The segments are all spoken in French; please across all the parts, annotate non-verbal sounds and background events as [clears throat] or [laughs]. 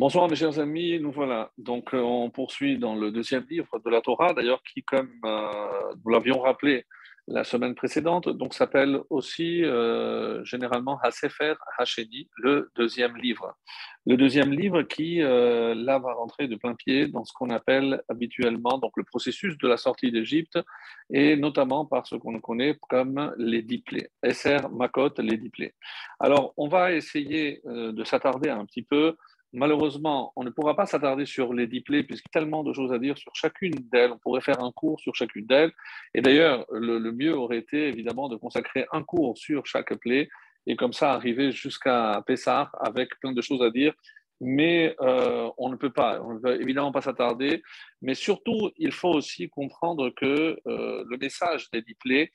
Bonsoir mes chers amis, nous voilà. Donc euh, on poursuit dans le deuxième livre de la Torah, d'ailleurs qui, comme euh, nous l'avions rappelé la semaine précédente, donc s'appelle aussi euh, généralement Hasefer Hasheni, le deuxième livre. Le deuxième livre qui, euh, là, va rentrer de plein pied dans ce qu'on appelle habituellement donc le processus de la sortie d'Égypte, et notamment par ce qu'on connaît comme les diplés, Esser, Makot, les diplés. Alors, on va essayer de s'attarder un petit peu Malheureusement, on ne pourra pas s'attarder sur les diplés puisqu'il y a tellement de choses à dire sur chacune d'elles. On pourrait faire un cours sur chacune d'elles. Et d'ailleurs, le, mieux aurait été évidemment de consacrer un cours sur chaque plaie et comme ça arriver jusqu'à Pessah avec plein de choses à dire mais euh, on ne peut pas, on ne peut évidemment pas s'attarder. Mais surtout, il faut aussi comprendre que euh, le message des diplés,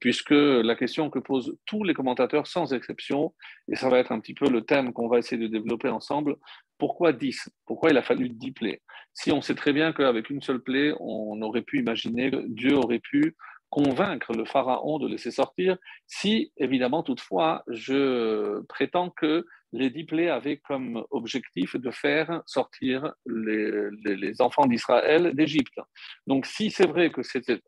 puisque la question que posent tous les commentateurs sans exception, et ça va être un petit peu le thème qu'on va essayer de développer ensemble, pourquoi 10 Pourquoi il a fallu 10 plaies? Si on sait très bien qu'avec une seule plaie, on aurait pu imaginer que Dieu aurait pu convaincre le pharaon de laisser sortir, si évidemment toutefois je prétends que les diplés avaient comme objectif de faire sortir les, enfants d'Israël d'Égypte. Donc si c'est vrai que c'était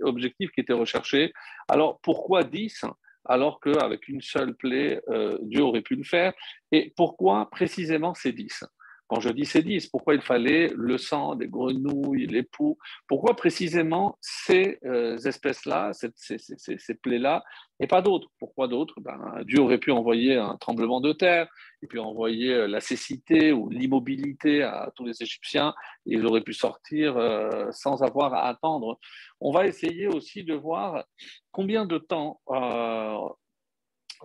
objectif qui était recherché, alors pourquoi 10 alors qu'avec une seule plaie, euh, Dieu aurait pu le faire? Et pourquoi précisément ces 10 quand je dis ces dix, pourquoi il fallait le sang des grenouilles, les poux? Pourquoi précisément ces euh, espèces-là, ces, plaies-là, et pas d'autres? Pourquoi d'autres? Ben, Dieu aurait pu envoyer un tremblement de terre, et puis envoyer euh, la cécité ou l'immobilité à tous les Égyptiens, et ils auraient pu sortir euh, sans avoir à attendre. On va essayer aussi de voir combien de temps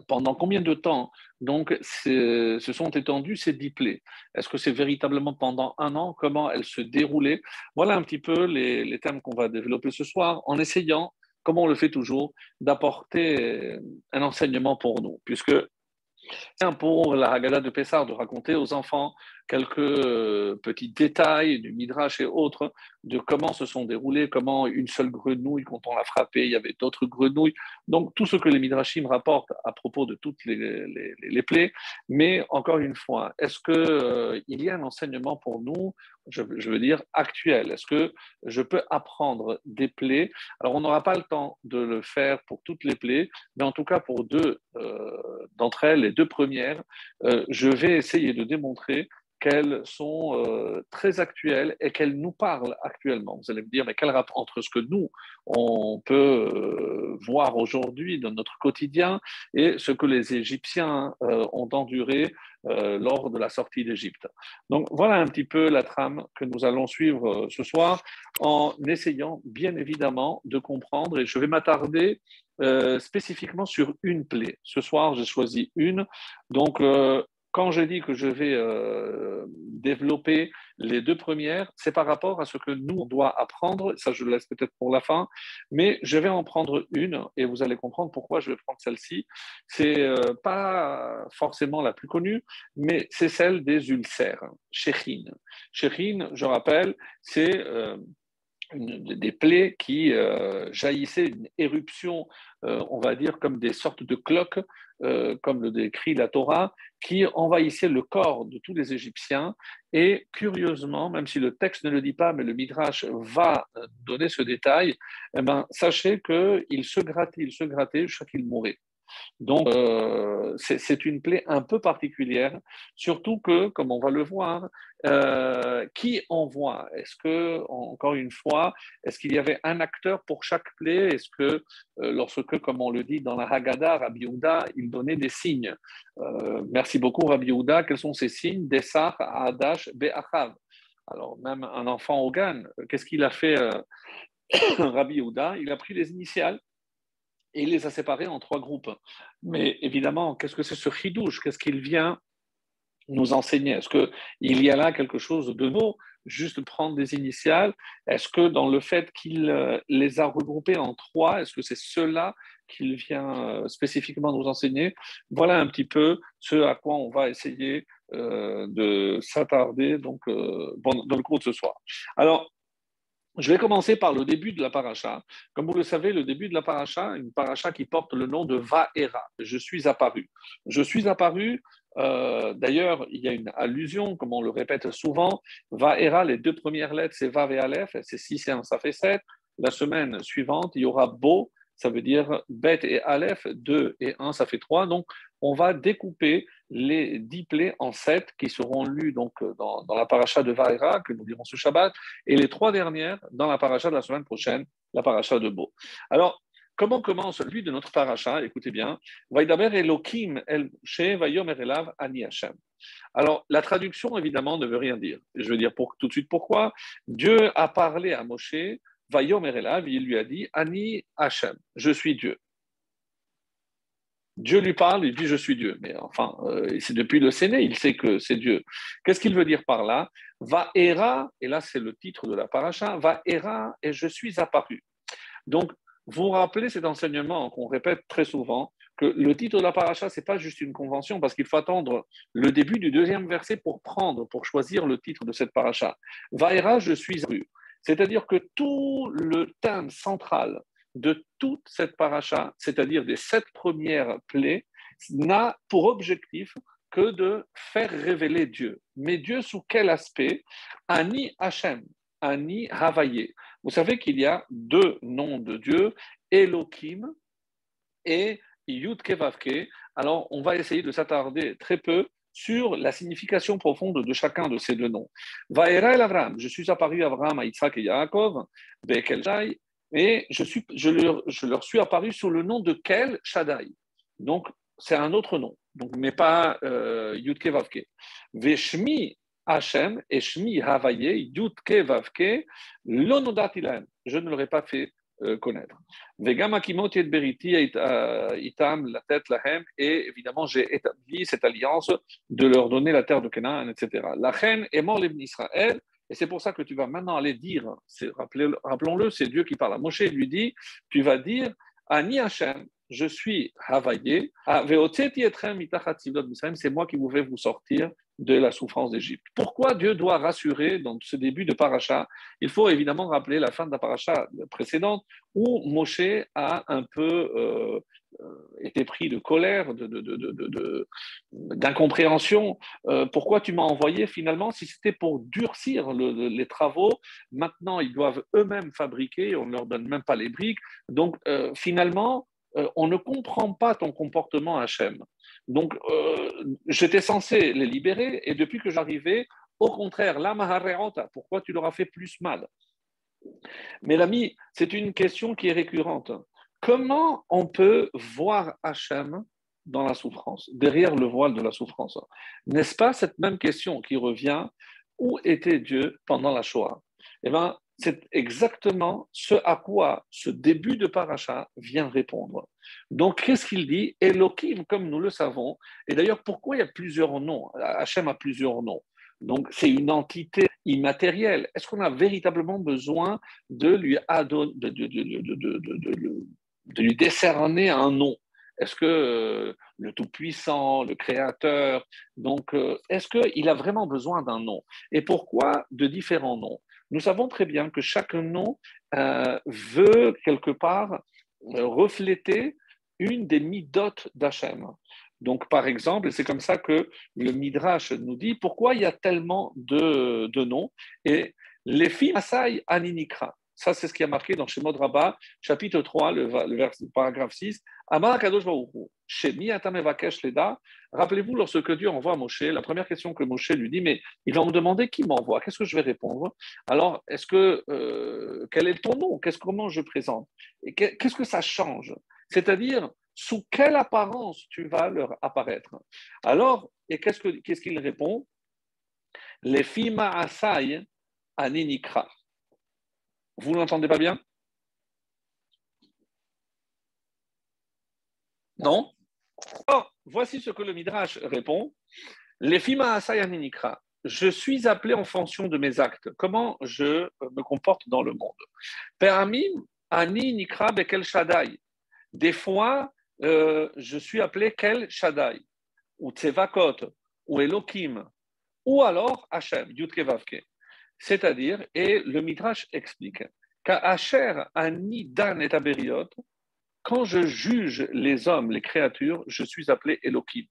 pendant combien de temps donc se sont étendues ces dix plaies? Est-ce que c'est véritablement pendant un an? Comment elles se déroulaient? Voilà un petit peu les, thèmes qu'on va développer ce soir en essayant, comme on le fait toujours, d'apporter un enseignement pour nous, puisque pour la Haggadah de Pessar de raconter aux enfants quelques euh, petits détails du Midrash et autres de comment se sont déroulés, comment une seule grenouille, quand on l'a frappée, il y avait d'autres grenouilles. Donc tout ce que les Midrashim rapportent à propos de toutes les, les, plaies. Mais encore une fois, est-ce qu'il euh, y a un enseignement pour nous, je, veux dire actuel? Est-ce que je peux apprendre des plaies? Alors on n'aura pas le temps de le faire pour toutes les plaies, mais en tout cas pour deux euh, d'entre elles, les deux premières, je vais essayer de démontrer qu'elles sont euh, très actuelles et qu'elles nous parlent actuellement. Vous allez me dire, mais quel rapport entre ce que nous, on peut euh, voir aujourd'hui dans notre quotidien et ce que les Égyptiens euh, ont enduré lors de la sortie d'Égypte? Donc voilà un petit peu la trame que nous allons suivre ce soir en essayant bien évidemment de comprendre et je vais m'attarder spécifiquement sur une plaie. Ce soir, j'ai choisi une. Donc, quand je dis que je vais euh, développer les deux premières, c'est par rapport à ce que nous, on doit apprendre. Ça, je le laisse peut-être pour la fin. Mais je vais en prendre une et vous allez comprendre pourquoi je vais prendre celle-ci. C'est euh, pas forcément la plus connue, mais c'est celle des ulcères, Shechin. Shechin, je rappelle, c'est. Euh, des plaies qui jaillissaient, une éruption, on va dire, comme des sortes de cloques euh, comme le décrit la Torah, qui envahissait le corps de tous les Égyptiens. Et curieusement, même si le texte ne le dit pas, mais le Midrash va donner ce détail, eh ben, sachez qu'il se grattait, il se grattait jusqu'à qu'il mourait. Donc, euh, c'est une plaie un peu particulière, surtout que, comme on va le voir, euh, qui envoie? Est-ce que, encore une fois, est-ce qu'il y avait un acteur pour chaque plaie? Est-ce que, euh, lorsque, comme on le dit dans la Haggadah, Rabbi Yehuda, il donnait des signes? Merci beaucoup, Rabbi Yehuda. Quels sont ces signes? Dessar, Adash, Be'achav. Alors, même un enfant au qu'est-ce qu'il a fait [coughs] Rabbi Yehuda? Il a pris les initiales et il les a séparés en trois groupes. Mais évidemment, qu'est-ce que c'est ce chidouche? Qu'est-ce qu'il vient nous enseigner? Est-ce qu'il y a là quelque chose de nouveau? Juste prendre des initiales. Est-ce que dans le fait qu'il euh, les a regroupés en trois, est-ce que c'est cela qu'il vient euh, spécifiquement nous enseigner? Voilà un petit peu ce à quoi on va essayer euh, de s'attarder donc, dans le cours de ce soir. Alors, je vais commencer par le début de la paracha. Comme vous le savez, le début de la paracha, une paracha qui porte le nom de Vaera. Je suis apparu. Je suis apparu Euh, d'ailleurs, il y a une allusion, comme on le répète souvent, Vaera, les deux premières lettres, c'est Vav et Aleph, c'est 6 et 1, ça fait 7. La semaine suivante, il y aura Bo, ça veut dire Bet et Aleph, 2 et 1, ça fait 3. Donc, on va découper les 10 plaies en 7 qui seront lues donc, dans, la paracha de Vaera, que nous dirons ce Shabbat, et les trois dernières dans la paracha de la semaine prochaine, la paracha de Bo. Alors, Comment commence lui de notre paracha? Écoutez bien. El. Alors, la traduction, évidemment, ne veut rien dire. Je veux dire tout de suite pourquoi. Dieu a parlé à Moshe, il lui a dit Ani Hashem, je suis Dieu. Dieu lui parle, il dit je suis Dieu. Mais enfin, euh, c'est depuis le Séné, il sait que c'est Dieu. Qu'est-ce qu'il veut dire par là? Va era, et là c'est le titre de la paracha, va era et je suis apparu. Donc vous rappelez cet enseignement qu'on répète très souvent, que le titre de la paracha, ce n'est pas juste une convention, parce qu'il faut attendre le début du deuxième verset pour prendre, pour choisir le titre de cette paracha. Vaera, je suis rue. C'est-à-dire que tout le thème central de toute cette paracha, c'est-à-dire des sept premières plaies, n'a pour objectif que de faire révéler Dieu. Mais Dieu sous quel aspect? Ani Hachem, Ani Havaye. Vous savez qu'il y a deux noms de Dieu, Elohim et Yud Kevavke. Alors, on va essayer de s'attarder très peu sur la signification profonde de chacun de ces deux noms. Vaera el je suis apparu à à Isaac et Yaakov, Bekelshai, et je, leur, suis apparu sous le nom de Kel Shaddai. Donc, c'est un autre nom, donc, mais pas euh, Yud Kevavke. Veshmi Hachem, Eshmi Havaye, Yudke Vavke, Lonodatilam. Je ne l'aurais pas fait euh, connaître. Vegam Akimot Beriti euh, Itam, la tête Lahem, et évidemment, j'ai établi cette alliance de leur donner la terre de Canaan, etc. La reine est mort Israël, et c'est pour ça que tu vas maintenant aller dire, rappelons-le, c'est Dieu qui parle à Moshe, lui dit, tu vas dire, Ani Hachem, je suis Havaye, c'est moi qui vous vous sortir de la souffrance d'Égypte. Pourquoi Dieu doit rassurer dans ce début de paracha? Il faut évidemment rappeler la fin de la paracha précédente où Moshe a un peu euh, été pris de colère, d'incompréhension. Euh, pourquoi tu m'as envoyé finalement si c'était pour durcir les travaux? Maintenant, ils doivent eux-mêmes fabriquer, on ne leur donne même pas les briques. Donc euh, finalement, on ne comprend pas ton comportement Hachem. Donc, euh, j'étais censé les libérer, et depuis que j'arrivais, au contraire, la mahareota, pourquoi tu leur as fait plus mal? Mais l'ami, c'est une question qui est récurrente. Comment on peut voir Hachem dans la souffrance, derrière le voile de la souffrance N'est-ce pas cette même question qui revient Où était Dieu pendant la Shoah Eh bien, c'est exactement ce à quoi ce début de paracha vient répondre. Donc, qu'est-ce qu'il dit Elohim, comme nous le savons. Et d'ailleurs, pourquoi il y a plusieurs noms Hachem a plusieurs noms. Donc, c'est une entité immatérielle. Est-ce qu'on a véritablement besoin de lui, de, lui décerner un nom Est-ce que euh, le Tout-Puissant, le Créateur, donc, euh, est-ce qu'il a vraiment besoin d'un nom? Et pourquoi de différents noms? Nous savons très bien que chaque nom euh, veut quelque part refléter une des midotes d'Hachem. Donc, par exemple, c'est comme ça que le Midrash nous dit pourquoi il y a tellement de, noms? Et les filles Asai Aninikra, ça c'est ce qui a marqué dans Shemod Rabbah, chapitre 3, le, paragraphe 6. Amar. Rappelez-vous, lorsque Dieu envoie Moshe, la première question que Moshe lui dit, mais il va me demander qui m'envoie, qu'est-ce que je vais répondre? Alors, est-ce que, euh, quel est ton nom? Qu'est-ce comment je présente? Et qu'est-ce que ça change? C'est-à-dire sous quelle apparence tu vas leur apparaître? Alors, et qu'est-ce qu'il répond? Les fima asai aninikra. Vous n'entendez pas bien? Non? Alors, voici ce que le Midrash répond. Les fima aninikra. Je suis appelé en fonction de mes actes, comment je me comporte dans le monde? Peramim ani nikra bekel. Des fois, euh, je suis appelé Kel Shaddai, ou Tsevakot, ou Elohim, ou alors Hachem, Yudkevavke. C'est-à-dire, et le Midrash explique, qu'Acher Ani Dan et Aberiot, quand je juge les hommes, les créatures, je suis appelé Elohim.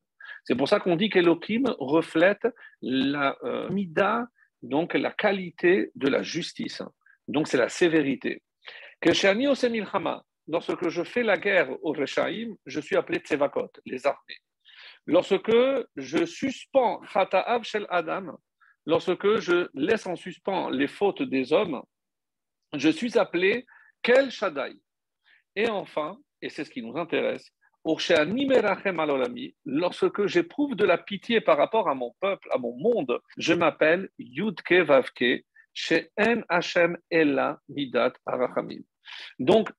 C'est pour ça qu'on dit qu'Elohim reflète la euh, donc la qualité de la justice. Donc c'est la sévérité. Que lorsque je fais la guerre au Rechaim, je suis appelé Tsevakot, les armées. Lorsque je suspends Khata'av Shel Adam, lorsque je laisse en suspens les fautes des hommes, je suis appelé Kel Shaddai. Et enfin, et c'est ce qui nous intéresse, lorsque j'éprouve de la pitié par rapport à mon peuple, à mon monde, je m'appelle Yudke Vavke, En Hashem Ella Midat Arachamim. Donc,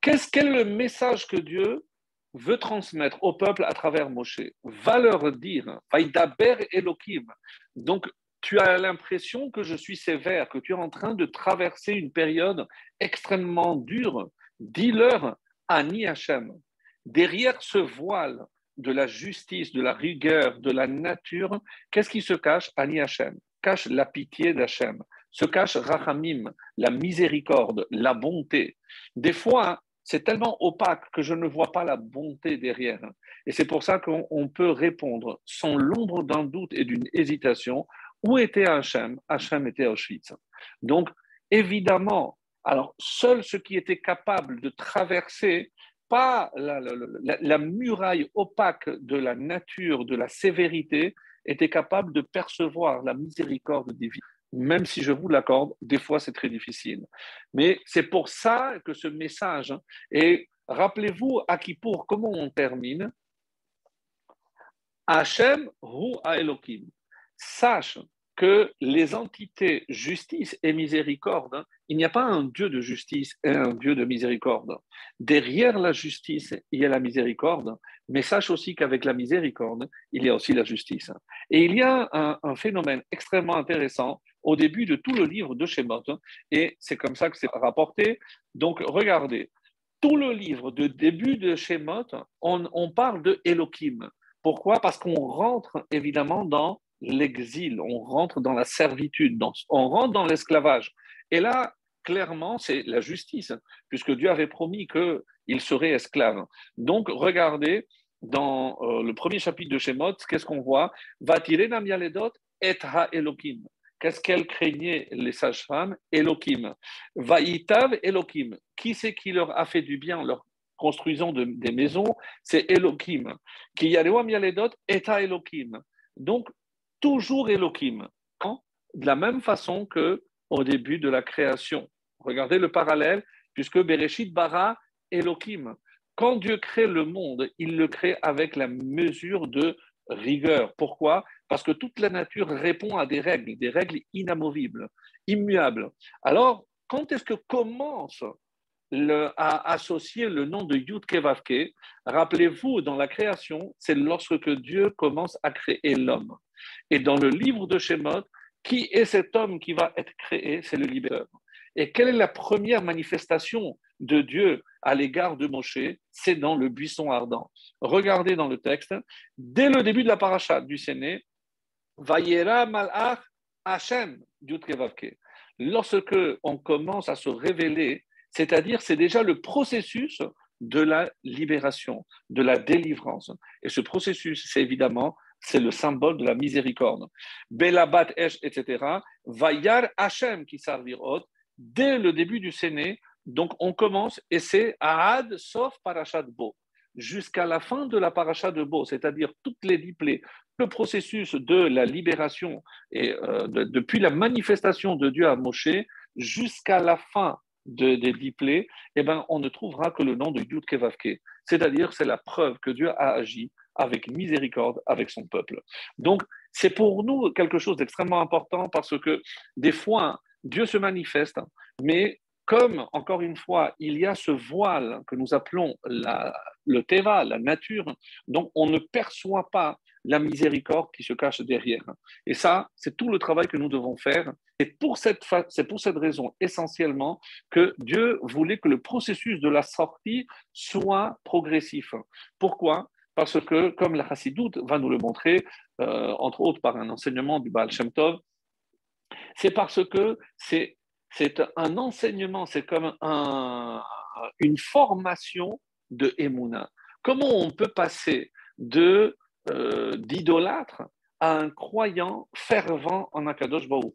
qu'est-ce quel est le message que Dieu veut transmettre au peuple à travers Moshe? Va leur dire, Vaidaber Elohim. Donc, tu as l'impression que je suis sévère, que tu es en train de traverser une période extrêmement dure. Dis-leur, Ani Hashem. Derrière ce voile de la justice, de la rigueur, de la nature, qu'est-ce qui se cache Ani Hashem Cache la pitié d'Hachem, se cache Rachamim, la miséricorde, la bonté. Des fois, c'est tellement opaque que je ne vois pas la bonté derrière. Et c'est pour ça qu'on peut répondre sans l'ombre d'un doute et d'une hésitation où était Hachem? Hachem était Auschwitz. Donc, évidemment, alors seul ceux qui étaient capables de traverser pas la, muraille opaque de la nature, de la sévérité, était capable de percevoir la miséricorde divine. Même si je vous l'accorde, des fois c'est très difficile. Mais c'est pour ça que ce message, et rappelez-vous à qui pour comment on termine? Hachem hu Elohim. Sache que les entités justice et miséricorde, hein, il n'y a pas un Dieu de justice et un Dieu de miséricorde. Derrière la justice, il y a la miséricorde, mais sache aussi qu'avec la miséricorde, il y a aussi la justice. Et il y a un, phénomène extrêmement intéressant au début de tout le livre de Shemot, hein, et c'est comme ça que c'est rapporté. Donc regardez, tout le livre de début de Shemot, on, on parle de Elohim. Pourquoi? Parce qu'on rentre évidemment dans l'exil, on rentre dans la servitude, on rentre dans l'esclavage. Et là, clairement, c'est la justice, puisque Dieu avait promis qu'il serait esclave. Donc, regardez, dans euh, le premier chapitre de Shemot, qu'est-ce qu'on voit? Va tirer et ha Elohim. Qu'est-ce qu'elle craignait, les sages-femmes? Elohim. Vaïtav Elohim. Qui c'est qui leur a fait du bien en leur construisant des maisons? C'est Elohim. Qui yarewa mialedot et ha Elohim. Donc, toujours Elohim, de la même façon que au début de la création. Regardez le parallèle, puisque Bereshit bara Elohim. Quand Dieu crée le monde, il le crée avec la mesure de rigueur. Pourquoi? Parce que toute la nature répond à des règles, des règles inamovibles, immuables. Alors, quand est-ce que commence à associer le nom de Yud Kevavke Rappelez-vous, dans la création, c'est lorsque Dieu commence à créer l'homme. Et dans le livre de Shemot, qui est cet homme qui va être créé? C'est le libérateur. Et quelle est la première manifestation de Dieu à l'égard de Moshe C'est dans le buisson ardent. Regardez dans le texte, dès le début de la paracha du Séné, Vayera Lorsque on commence à se révéler, c'est-à-dire c'est déjà le processus de la libération, de la délivrance. Et ce processus, c'est évidemment c'est le symbole de la miséricorde. Belabat Esh, etc. Qui dès le début du Séné. Donc on commence et c'est Ahad sauf Parashat Bo jusqu'à la fin de la paracha de Bo, c'est-à-dire toutes les diplés, le processus de la libération et euh, depuis la manifestation de Dieu à Moshe jusqu'à la fin de, des diplés, eh ben, on ne trouvera que le nom de Yud Kevavke. C'est-à-dire, c'est la preuve que Dieu a agi avec miséricorde avec son peuple. Donc, c'est pour nous quelque chose d'extrêmement important parce que des fois, Dieu se manifeste, mais comme, encore une fois, il y a ce voile que nous appelons le Teva, la nature, donc on ne perçoit pas la miséricorde qui se cache derrière. Et ça, c'est tout le travail que nous devons faire. Et c'est pour cette raison essentiellement que Dieu voulait que le processus de la sortie soit progressif. Pourquoi? Parce que, comme la Chassidoute va nous le montrer, euh, entre autres par un enseignement du Baal Shem Tov, c'est parce que c'est, un enseignement, c'est comme une formation de Emouna. Comment on peut passer de euh, d'idolâtre à un croyant fervent en Akadosh Baruch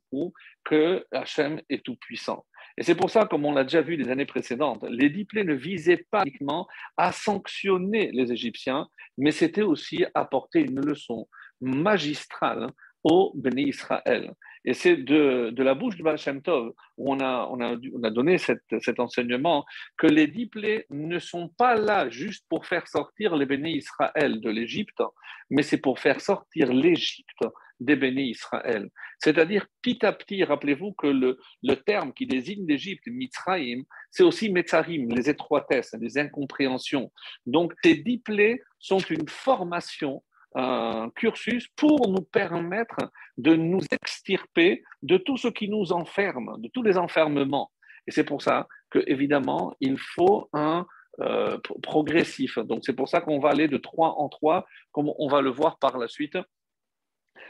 que Hachem est tout-puissant? Et c'est pour ça, comme on l'a déjà vu les années précédentes, les diplés ne visaient pas uniquement à sanctionner les Égyptiens, mais c'était aussi apporter une leçon magistrale au Béni Israël. Et c'est de, la bouche de Baal Shem Tov où on a, on a, on a donné cet enseignement que les diplés ne sont pas là juste pour faire sortir les Béni Israël de l'Égypte, mais c'est pour faire sortir l'Égypte des bénis Israël. C'est-à-dire, petit à petit, rappelez-vous que le, le terme qui désigne l'Égypte, Mitzrayim, c'est aussi Metzarim, les étroitesses, les incompréhensions. Donc, ces diplés sont une formation un cursus pour nous permettre de nous extirper de tout ce qui nous enferme, de tous les enfermements. Et c'est pour ça que, évidemment, il faut un euh, progressif. Donc, c'est pour ça qu'on va aller de 3 en 3, comme on va le voir par la suite.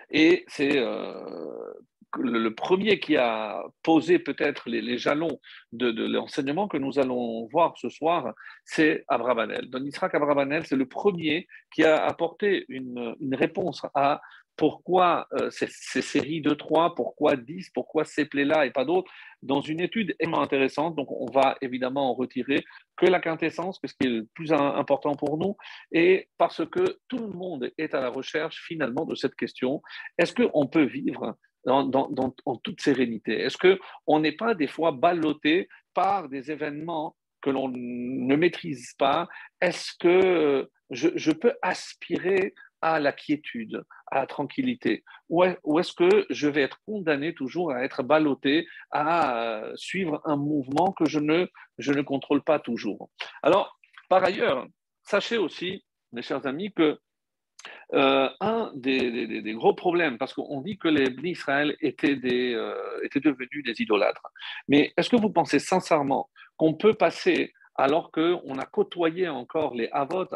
Et c'est euh, le, premier qui a posé peut-être les, jalons de, l'enseignement que nous allons voir ce soir, c'est Abrabanel. Don Yitzhak Abrabanel, c'est le premier qui a apporté une, réponse à pourquoi euh, ces, séries de trois, pourquoi 10, pourquoi ces plaies-là et pas d'autres, dans une étude extrêmement intéressante. Donc, on va évidemment en retirer que la quintessence, ce qui est le plus important pour nous, et parce que tout le monde est à la recherche finalement de cette question est-ce qu'on peut vivre en toute sérénité. Est-ce qu'on n'est pas des fois ballotté par des événements que l'on ne maîtrise pas? Est-ce que je, peux aspirer à la quiétude, à la tranquillité? Ou est-ce que je vais être condamné toujours à être ballotté, à suivre un mouvement que je ne, je ne contrôle pas toujours? Alors, par ailleurs, sachez aussi, mes chers amis, que euh, un des, gros problèmes, parce qu'on dit que les Israël étaient, des, euh, étaient devenus des idolâtres. Mais est-ce que vous pensez sincèrement qu'on peut passer, alors qu'on a côtoyé encore les Havot,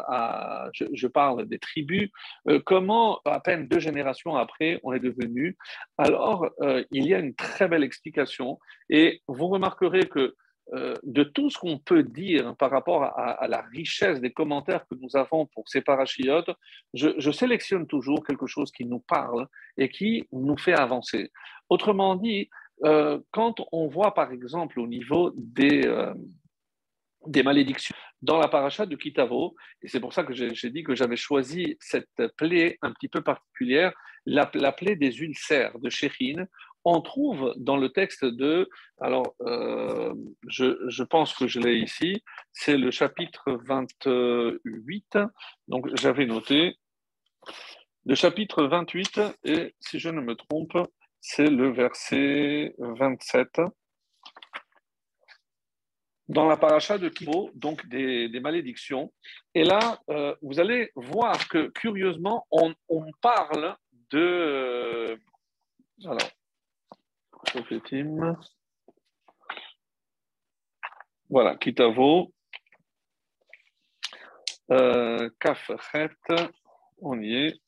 je, parle des tribus, euh, comment à peine deux générations après on est devenu? Alors, il y a une très belle explication. Et vous remarquerez que euh, de tout ce qu'on peut dire par rapport à, la richesse des commentaires que nous avons pour ces parachiotes, je, sélectionne toujours quelque chose qui nous parle et qui nous fait avancer. Autrement dit, euh, quand on voit par exemple au niveau des, euh, des malédictions dans la paracha de Kitavo, et c'est pour ça que j'ai dit que j'avais choisi cette plaie un petit peu particulière, la, la plaie des ulcères de Shérine, on trouve dans le texte de, alors euh, je, pense que je l'ai ici, c'est le chapitre 28, donc j'avais noté le chapitre 28, et si je ne me trompe, c'est le verset 27. Dans la paracha de Kibo, donc des, malédictions. Et là, euh, vous allez voir que curieusement, on, on parle de. Alors, voilà, Kitavo. Euh, on y est.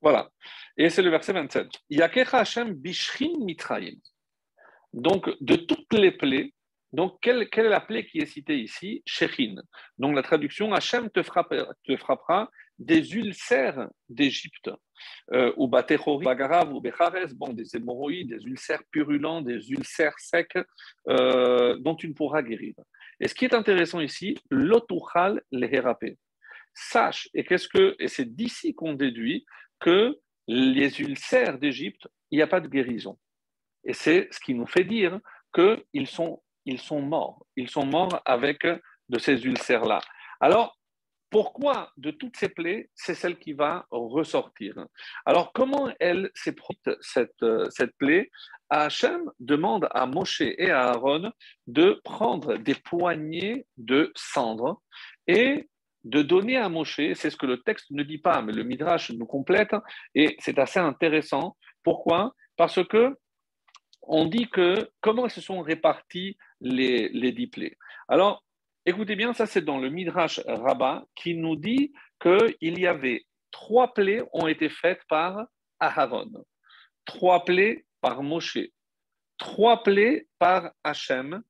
Voilà. Et c'est le verset 27. Yakecha Hashem bishrin mitraim. Donc, de toutes les plaies, donc quelle, quelle, est la plaie qui est citée ici? Shechin. Donc, la traduction Hachem te frappera, te frappera des ulcères d'Égypte, euh, ou bagarav, ou bechares, bon, des hémorroïdes, des ulcères purulents, des ulcères secs, euh, dont tu ne pourras guérir. Et ce qui est intéressant ici, l'otuchal leherapé. Sache, et qu'est-ce que, et c'est d'ici qu'on déduit que les ulcères d'Égypte, il n'y a pas de guérison. Et c'est ce qui nous fait dire qu'ils sont, ils sont morts. Ils sont morts avec de ces ulcères-là. Alors, pourquoi de toutes ces plaies, c'est celle qui va ressortir Alors, comment elle s'est produite, cette, euh, cette plaie? Hachem demande à Moshe et à Aaron de prendre des poignées de cendres et de donner à Moshe, c'est ce que le texte ne dit pas, mais le Midrash nous complète, et c'est assez intéressant. Pourquoi? Parce que on dit que comment se sont répartis les, les dix plaies? Alors, Écoutez bien, ça c'est dans le Midrash Rabbah qui nous dit qu'il y avait trois plaies ont été faites par Aharon, trois plaies par Moshe, trois plaies par Hachem,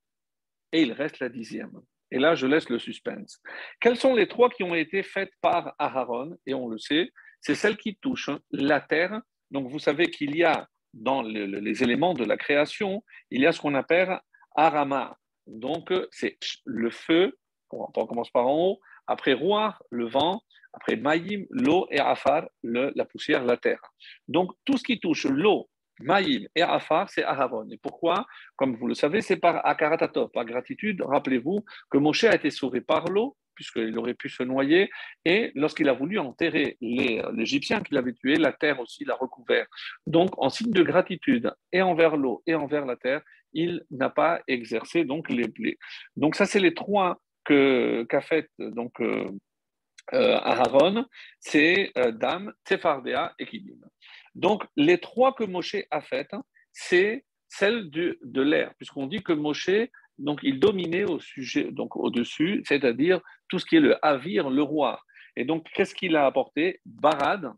et il reste la dixième. Et là, je laisse le suspense. Quelles sont les trois qui ont été faites par Aharon? Et on le sait, c'est celles qui touchent la terre. Donc, vous savez qu'il y a dans les éléments de la création, il y a ce qu'on appelle Arama. Donc, c'est le feu, on commence par en haut, après Rouar, le vent, après Maïm, l'eau et Afar, la poussière, la terre. Donc, tout ce qui touche l'eau, Maïm et Afar, c'est Aharon. Et pourquoi? Comme vous le savez, c'est par Akaratatov, par gratitude. Rappelez-vous que Moshe a été sauvé par l'eau, puisqu'il aurait pu se noyer. Et lorsqu'il a voulu enterrer l'Égyptien qu'il avait tué, la terre aussi l'a recouvert. Donc, en signe de gratitude, et envers l'eau et envers la terre, il n'a pas exercé donc les blés. Donc, ça, c'est les trois qu'a fait donc euh, euh, Aaron, c'est euh, Dam, Tefardea et Kidim. Donc, les trois que Moshe a faites, c'est celle de, de l'air, puisqu'on dit que Moshe, donc, il dominait au sujet, donc au-dessus, c'est-à-dire tout ce qui est le avir, le roi. Et donc, qu'est-ce qu'il a apporté? Barad,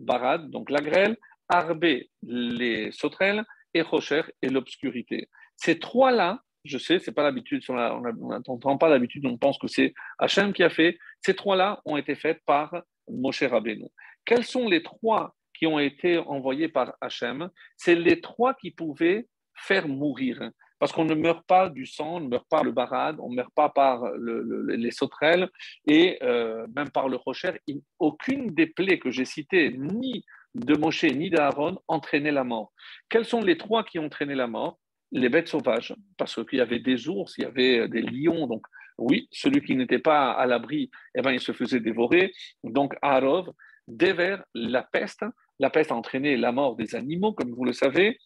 Barad, donc la grêle, Arbé, les sauterelles, et Rocher et l'obscurité. Ces trois-là, je sais, c'est pas l'habitude, on n'entend pas l'habitude, on pense que c'est Hachem qui a fait. Ces trois-là ont été faits par Moshe Rabbeinu. Quels sont les trois qui ont été envoyés par Hachem? C'est les trois qui pouvaient faire mourir. Parce qu'on ne meurt pas du sang, on ne meurt pas le barad, on ne meurt pas par les sauterelles et euh, même par le rocher. Aucune des plaies que j'ai citées, ni de Moshe ni d'Aaron, entraînait la mort. Quels sont les trois qui ont entraîné la mort? Les bêtes sauvages, parce qu'il y avait des ours, il y avait des lions, donc oui, celui qui n'était pas à l'abri, eh ben, il se faisait dévorer. Donc Arov, Dever, la peste, la peste a entraîné la mort des animaux, comme vous le savez,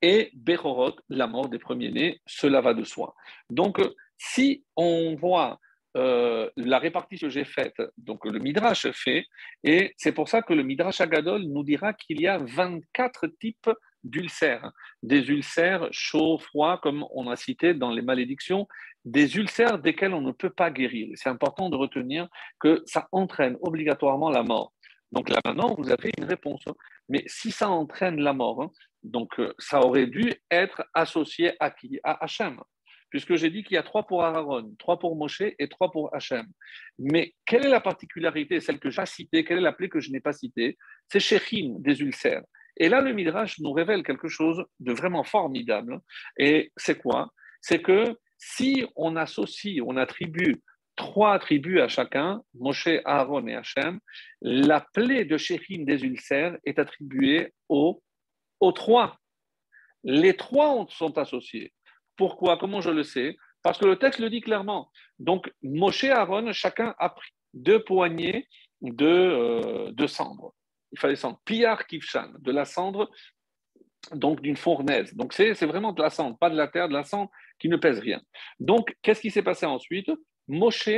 et Bechorot, la mort des premiers-nés, cela va de soi. Donc, si on voit euh, la répartition que j'ai faite, donc le Midrash fait, et c'est pour ça que le Midrash Agadol nous dira qu'il y a 24 types d'ulcères, des ulcères chauds, froids, comme on a cité dans les malédictions, des ulcères desquels on ne peut pas guérir. C'est important de retenir que ça entraîne obligatoirement la mort. Donc là maintenant, vous avez une réponse. Mais si ça entraîne la mort, hein, donc euh, ça aurait dû être associé à qui? À Hachem. Puisque j'ai dit qu'il y a trois pour Aaron, trois pour Moshe et trois pour Hachem. Mais quelle est la particularité, celle que j'ai citée, quelle est la plaie que je n'ai pas citée? C'est Shechin, des ulcères. Et là, le Midrash nous révèle quelque chose de vraiment formidable. Et c'est quoi? C'est que si on associe, on attribue trois attributs à chacun, Moshe, Aaron et Hachem, la plaie de Shechin des ulcères est attribuée aux, aux trois. Les trois sont associés. Pourquoi? Comment je le sais? Parce que le texte le dit clairement. Donc, Moshe et Aaron, chacun a pris deux poignées de, euh, de cendre il fallait descendre. Piyar Kifshan, de la cendre, donc d'une fournaise. Donc c'est vraiment de la cendre, pas de la terre, de la cendre qui ne pèse rien. Donc qu'est-ce qui s'est passé ensuite? Moshe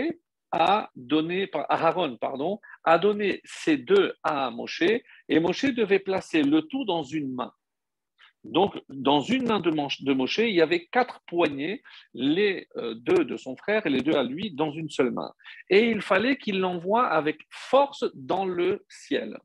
a donné, Aaron, pardon, a donné ces deux à Moshe, et Moshe devait placer le tout dans une main. Donc, dans une main de, de Moshe, il y avait quatre poignées, les euh, deux de son frère et les deux à lui, dans une seule main. Et il fallait qu'il l'envoie avec force dans le ciel.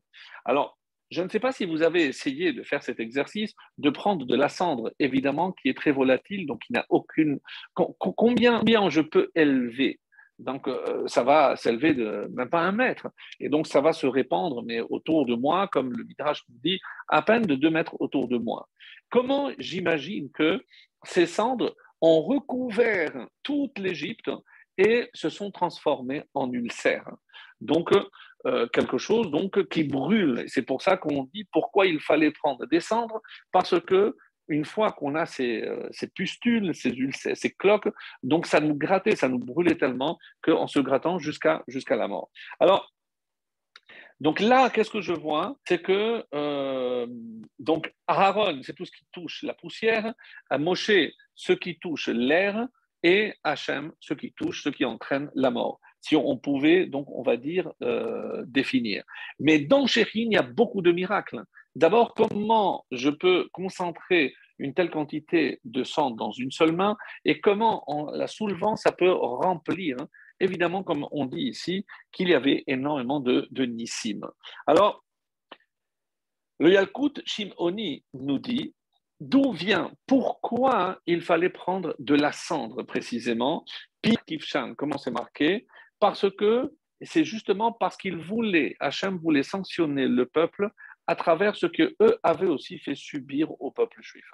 Alors, je ne sais pas si vous avez essayé de faire cet exercice, de prendre de la cendre, évidemment, qui est très volatile, donc qui n'a aucune. Combien bien je peux élever donc, euh, ça va s'élever de même pas un mètre. Et donc, ça va se répandre, mais autour de moi, comme le Midrash nous dit, à peine de deux mètres autour de moi. Comment j'imagine que ces cendres ont recouvert toute l'Égypte et se sont transformées en ulcères? Donc, euh, quelque chose donc qui brûle. C'est pour ça qu'on dit pourquoi il fallait prendre des cendres, parce que une fois qu'on a ces, euh, pustules, ces, ulcères, ces cloques, donc ça nous grattait, ça nous brûlait tellement qu'en se grattant jusqu'à la mort. Alors, donc là, qu'est-ce que je vois? C'est que euh, donc Aaron, c'est tout ce qui touche la poussière, à Moshe, ce qui touche l'air, et Hachem, ce qui touche, ce qui entraîne la mort. Si on pouvait, donc, on va dire, euh, définir. Mais dans Shechin, il y a beaucoup de miracles. D'abord, comment je peux concentrer une telle quantité de sang dans une seule main et comment, en la soulevant, ça peut remplir, hein. évidemment, comme on dit ici, qu'il y avait énormément de, nissim. Alors, le Yalkut Shimoni nous dit d'où vient, pourquoi il fallait prendre de la cendre précisément, Pire Kifshan, comment c'est marqué? Parce que c'est justement parce qu'il voulait, Hachem voulait sanctionner le peuple à travers ce que eux avaient aussi fait subir au peuple juif.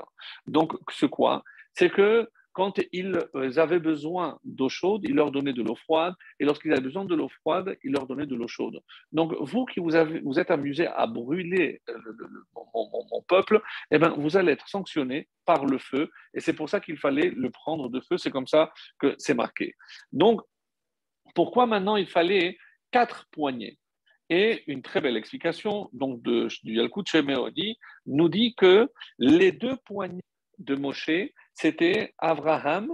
Donc, ce quoi? C'est que quand ils avaient besoin d'eau chaude, il leur donnait de l'eau froide, et lorsqu'ils avaient besoin de l'eau froide, il leur donnait de l'eau chaude. Donc, vous qui vous, êtes amusés à brûler euh, mon, peuple, eh ben, vous allez être sanctionné par le feu, et c'est pour ça qu'il fallait le prendre de feu, c'est comme ça que c'est marqué. Donc, pourquoi maintenant il fallait quatre poignées? Et une très belle explication donc du Yalkut nous dit que les deux poignées de Moshe, c'était Abraham.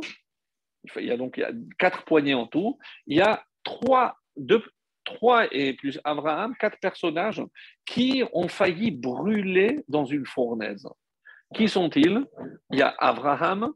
Il y a donc quatre poignées en tout. Il y a trois, deux, trois et plus Abraham, quatre personnages qui ont failli brûler dans une fournaise. Qui sont-ils? Il y a Abraham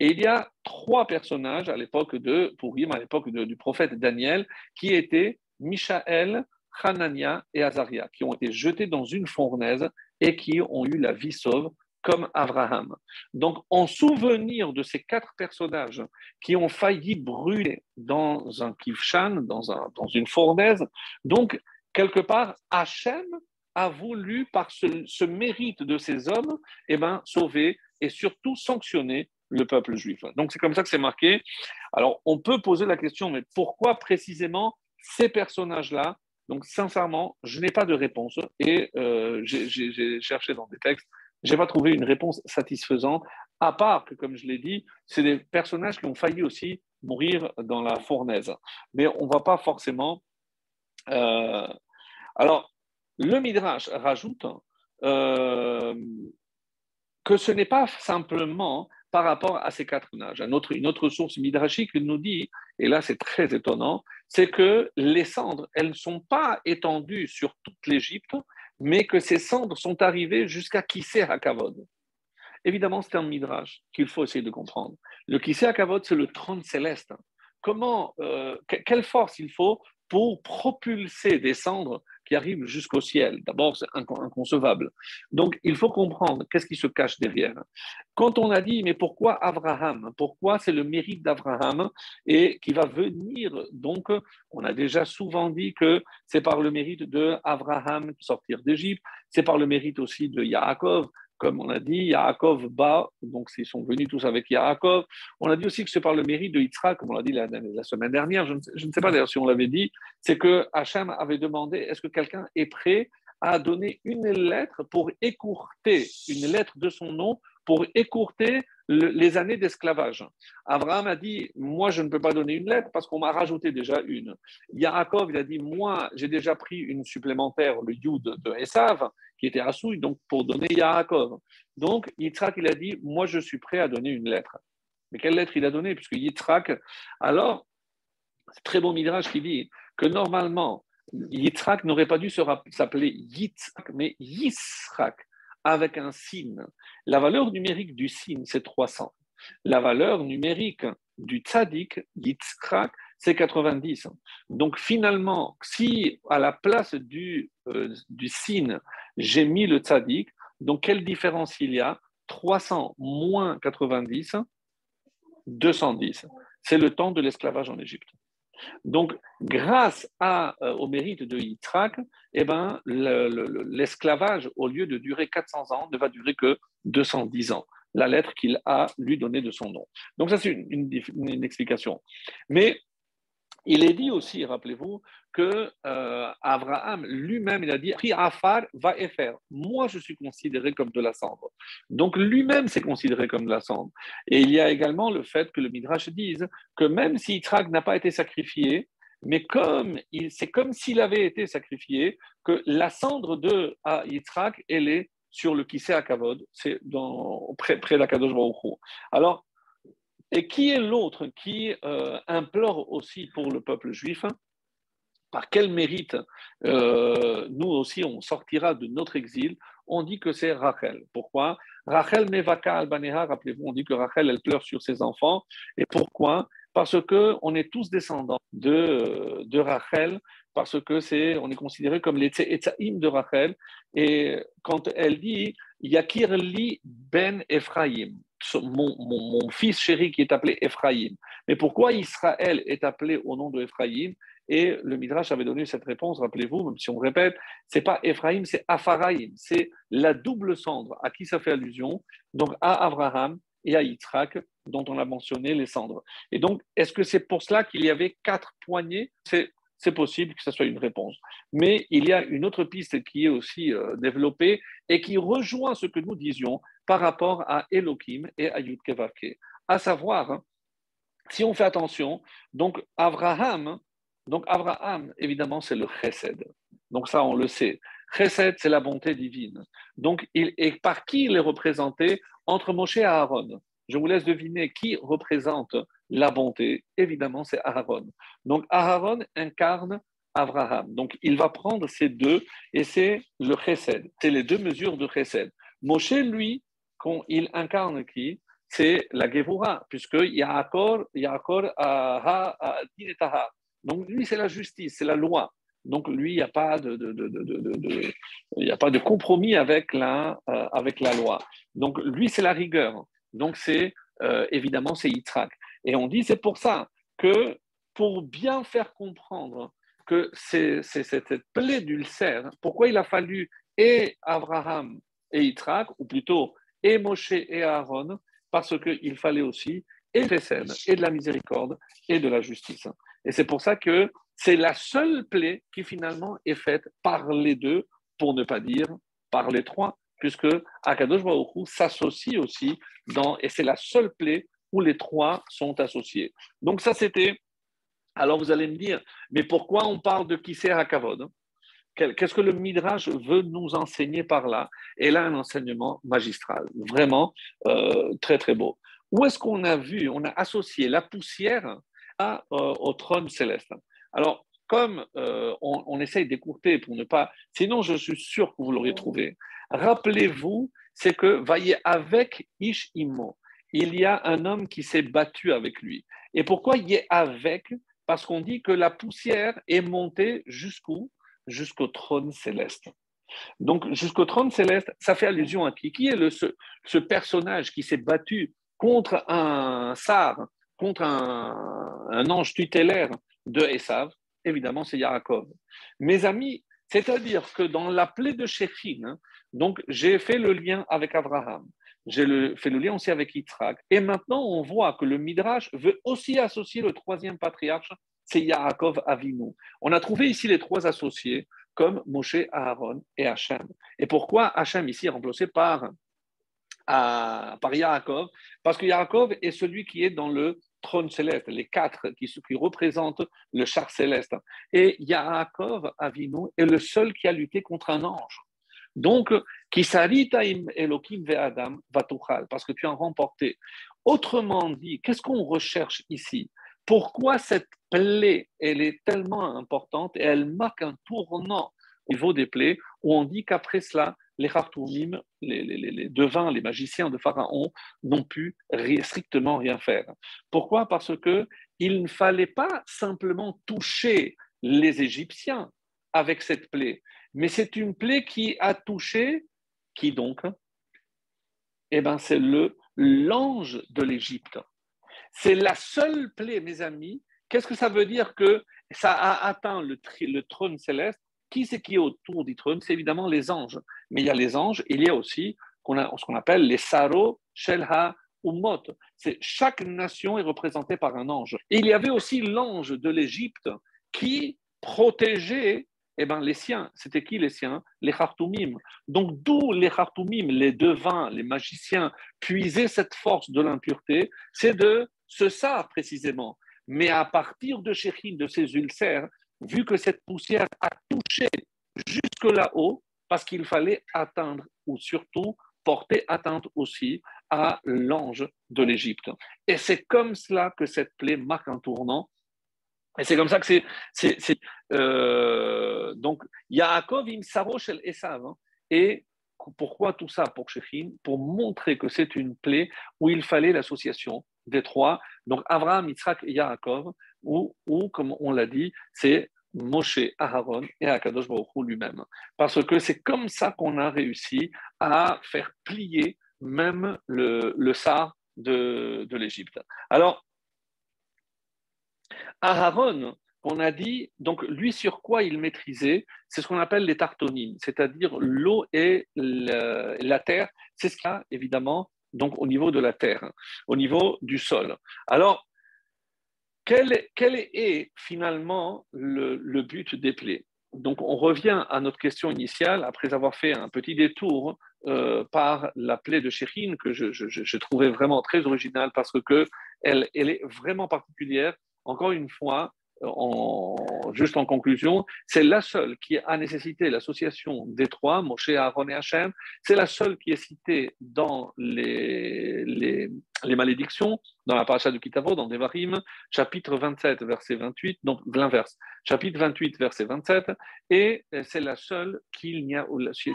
et il y a trois personnages à l'époque de à l'époque du prophète Daniel, qui étaient Michaël, Hanania et Azaria, qui ont été jetés dans une fournaise et qui ont eu la vie sauve comme Abraham. Donc, en souvenir de ces quatre personnages qui ont failli brûler dans un kivshan, dans, un, dans une fournaise, donc, quelque part, Hachem a voulu, par ce, mérite de ces hommes, eh ben, sauver et surtout sanctionner le peuple juif. Donc, c'est comme ça que c'est marqué. Alors, on peut poser la question, mais pourquoi précisément ces personnages-là donc, sincèrement, je n'ai pas de réponse et euh, j'ai cherché dans des textes je n'ai pas trouvé une réponse satisfaisante, à part que, comme je l'ai dit, c'est des personnages qui ont failli aussi mourir dans la fournaise. Mais on ne va pas forcément. Euh, alors, le Midrash rajoute euh, que ce n'est pas simplement par rapport à ces quatre autre, une autre source midrashique nous dit, et là c'est très étonnant, c'est que les cendres, elles ne sont pas étendues sur toute l'Égypte, mais que ces cendres sont arrivées jusqu'à Kissé Hakavod. Évidemment, c'est un midrash qu'il faut essayer de comprendre. Le Kissé Hakavod, c'est le trône céleste. Comment, euh, quelle force il faut pour propulser des cendres qui arrivent jusqu'au ciel. D'abord, c'est inconcevable. Donc, il faut comprendre qu'est-ce qui se cache derrière. Quand on a dit, mais pourquoi Abraham? Pourquoi c'est le mérite d'Abraham et qui va venir? Donc, on a déjà souvent dit que c'est par le mérite d'Abraham sortir d'Égypte, c'est par le mérite aussi de Yaakov comme on a dit, Yaakov bas, donc ils sont venus tous avec Yaakov. On a dit aussi que c'est par le mérite de Yitzhak, comme on l'a dit la, semaine dernière, je ne, sais, pas d'ailleurs si on l'avait dit, c'est que Hachem avait demandé est-ce que quelqu'un est prêt à donner une lettre pour écourter, une lettre de son nom pour écourter les années d'esclavage? Abraham a dit, moi je ne peux pas donner une lettre parce qu'on m'a rajouté déjà une. Yaakov, il a dit, moi j'ai déjà pris une supplémentaire, le Yud de Esav, qui était à Souille, donc pour donner Yaakov. Donc Yitzhak, il a dit, moi je suis prêt à donner une lettre. Mais quelle lettre il a donnée? Puisque Yitzhak, alors, c'est très bon Midrash qui dit que normalement, Yitzhak n'aurait pas dû s'appeler Yitzhak, mais Yisrak, avec un signe. La valeur numérique du signe, c'est 300. La valeur numérique du tzaddik, Yitzhak, c'est 90. Donc finalement, si à la place du, euh, du signe, j'ai mis le tzaddik, donc quelle différence il y a? 300 moins 90, 210. C'est le temps de l'esclavage en Égypte. Donc, grâce euh, au mérite de Yitzhak, eh ben, l'esclavage, au lieu de durer 400 ans, ne va durer que 210 ans. La lettre qu'il a lui donnée de son nom. Donc, ça, c'est une, une, explication. Mais il est dit aussi, rappelez-vous, que euh, Abraham lui-même, il a dit Afar va et faire. Moi, je suis considéré comme de la cendre. Donc, lui-même s'est considéré comme de la cendre. Et il y a également le fait que le Midrash dise que même si Yitzhak n'a pas été sacrifié, mais comme c'est comme s'il avait été sacrifié, que la cendre de Yitzhak, elle est sur le Kisé à Kavod, c'est près, près d'Akadosh Baruch Alors, et qui est l'autre qui euh, implore aussi pour le peuple juif? Par quel mérite euh, nous aussi on sortira de notre exil? On dit que c'est Rachel. Pourquoi? Rachel Mevaka Albaneha, rappelez-vous, on dit que Rachel, elle pleure sur ses enfants. Et pourquoi? Parce qu'on est tous descendants de, de Rachel, parce que c'est, on est considéré comme les Etzaïm de Rachel. Et quand elle dit Yakir li ben Ephraim, mon, fils chéri qui est appelé Ephraïm. Mais pourquoi Israël est appelé au nom de Ephraïm Et le Midrash avait donné cette réponse, rappelez-vous, même si on répète, c'est pas Ephraïm, c'est Apharaïm, c'est la double cendre. À qui ça fait allusion Donc à Abraham et à Yitzhak, dont on a mentionné les cendres. Et donc, est-ce que c'est pour cela qu'il y avait quatre poignées? Possible que ce soit une réponse. Mais il y a une autre piste qui est aussi euh, développée et qui rejoint ce que nous disions par rapport à Elohim et à Yudkevake. À savoir, hein, si on fait attention, donc Abraham, donc Abraham, évidemment, c'est le chesed. Donc ça, on le sait. Chesed, c'est la bonté divine. Donc, il, et par qui il est représenté Entre Moshe et Aaron? Je vous laisse deviner qui représente la bonté. Évidemment, c'est Aaron. Donc, Aaron incarne Abraham. Donc, il va prendre ces deux et c'est le chesed. C'est les deux mesures de chesed. Moshe, lui, quand il incarne qui? C'est la Gevura, puisque Yaakov, Yaakov Donc, lui, c'est la justice, c'est la loi. Donc, lui, il n'y a, pas de, compromis euh, avec la loi. Donc, lui, c'est la rigueur. Donc, c'est euh, évidemment, c'est Yitzhak. Et on dit, c'est pour ça que pour bien faire comprendre que c'est cette plaie d'ulcère, pourquoi il a fallu et Abraham et Yitzhak, ou plutôt et Moshe et Aaron, parce qu'il fallait aussi et scènes et de la miséricorde et de la justice. Et c'est pour ça que c'est la seule plaie qui finalement est faite par les deux, pour ne pas dire par les trois, puisque Akadosh Baruch s'associe aussi dans, et c'est la seule plaie où les trois sont associés. Donc ça, c'était. Alors vous allez me dire, mais pourquoi on parle de Kisser Akavod Qu'est-ce que le Midrash veut nous enseigner par là? Et là, un enseignement magistral, vraiment euh, très très beau. Où est-ce qu'on a vu, on a associé la poussière euh, au trône céleste? Alors, comme euh, on, essaye d'écourter pour ne pas. Sinon, je suis sûr que vous l'auriez trouvé. Rappelez-vous, c'est que, voyez, avec Ish Imo, il y a un homme qui s'est battu avec lui. Et pourquoi il est avec? Parce qu'on dit que la poussière est montée jusqu'où? Jusqu'au trône céleste. Donc, jusqu'au trône céleste, ça fait allusion à qui? Qui est le, ce, personnage qui s'est battu contre un sar, contre un, ange tutélaire de Esav? Évidemment, c'est Yaakov. Mes amis, c'est-à-dire que dans la plaie de Shechin, hein, donc j'ai fait le lien avec Abraham, j'ai fait le lien aussi avec Yitzhak, et maintenant on voit que le Midrash veut aussi associer le troisième patriarche, c'est Yaakov Avinu. On a trouvé ici les trois associés comme Moshe, Aaron et Hachem. Et pourquoi Hachem ici est remplacé par, par Yaakov? Parce que Yaakov est celui qui est dans le trône céleste, les quatre qui, représentent le char céleste. Et Yaakov Avinu est le seul qui a lutté contre un ange. Donc, Kisaritaim Elohim ve Adam vatuchal, parce que tu as remporté. Autrement dit, qu'est-ce qu'on recherche ici? Pourquoi cette plaie, elle est tellement importante et elle marque un tournant au niveau des plaies où on dit qu'après cela, les Khartoumim, les, devins, les magiciens de Pharaon n'ont pu strictement rien faire. Pourquoi? Parce qu'il ne fallait pas simplement toucher les Égyptiens avec cette plaie, mais c'est une plaie qui a touché, qui donc? Eh bien, c'est le l'ange de l'Égypte. C'est la seule plaie, mes amis. Qu'est-ce que ça veut dire que ça a atteint le trône céleste? Qui c'est qui est autour du trône C'est évidemment les anges. Mais il y a les anges, il y a aussi ce qu'on appelle les Saro, Shelha. C'est chaque nation est représentée par un ange. Et il y avait aussi l'ange de l'Égypte qui protégeait eh ben, les siens, c'était qui les siens? Les Khartoumim. Donc d'où les Khartoumim, les devins, les magiciens, puisaient cette force de l'impureté? C'est de ce ça précisément. Mais à partir de Shechin, de ces ulcères, vu que cette poussière a touché jusque là-haut, parce qu'il fallait atteindre, ou surtout porter atteinte aussi à l'ange de l'Égypte. Et c'est comme cela que cette plaie marque un tournant et c'est comme ça que c'est. Euh, donc, Yaakov im shel Esav. Hein. Et pourquoi tout ça pour Shechin? Pour montrer que c'est une plaie où il fallait l'association des trois. Donc, Abraham, Yitzhak et Yaakov, ou, ou comme on l'a dit, c'est Moshe, Aaron et Akadosh Baruch lui-même. Parce que c'est comme ça qu'on a réussi à faire plier même le, le de, de l'Égypte. Alors, Aaron, on a dit, donc lui sur quoi il maîtrisait, c'est ce qu'on appelle les tartonines, c'est-à-dire l'eau et la, terre. C'est ce qu'il y a évidemment donc au niveau de la terre, au niveau du sol. Alors, quel, est finalement le, but des plaies? Donc, on revient à notre question initiale après avoir fait un petit détour euh, par la plaie de Chérine que je, trouvais vraiment très originale parce que elle est vraiment particulière. Encore une fois, juste en conclusion, c'est la seule qui a nécessité l'association des trois, Moshe, Aaron et Hachem. C'est la seule qui est citée dans les, les, malédictions, dans la paracha du Kitavo, dans Devarim, chapitre 27, verset 28, donc l'inverse, chapitre 28, verset 27, et c'est la seule qu'il n'y a,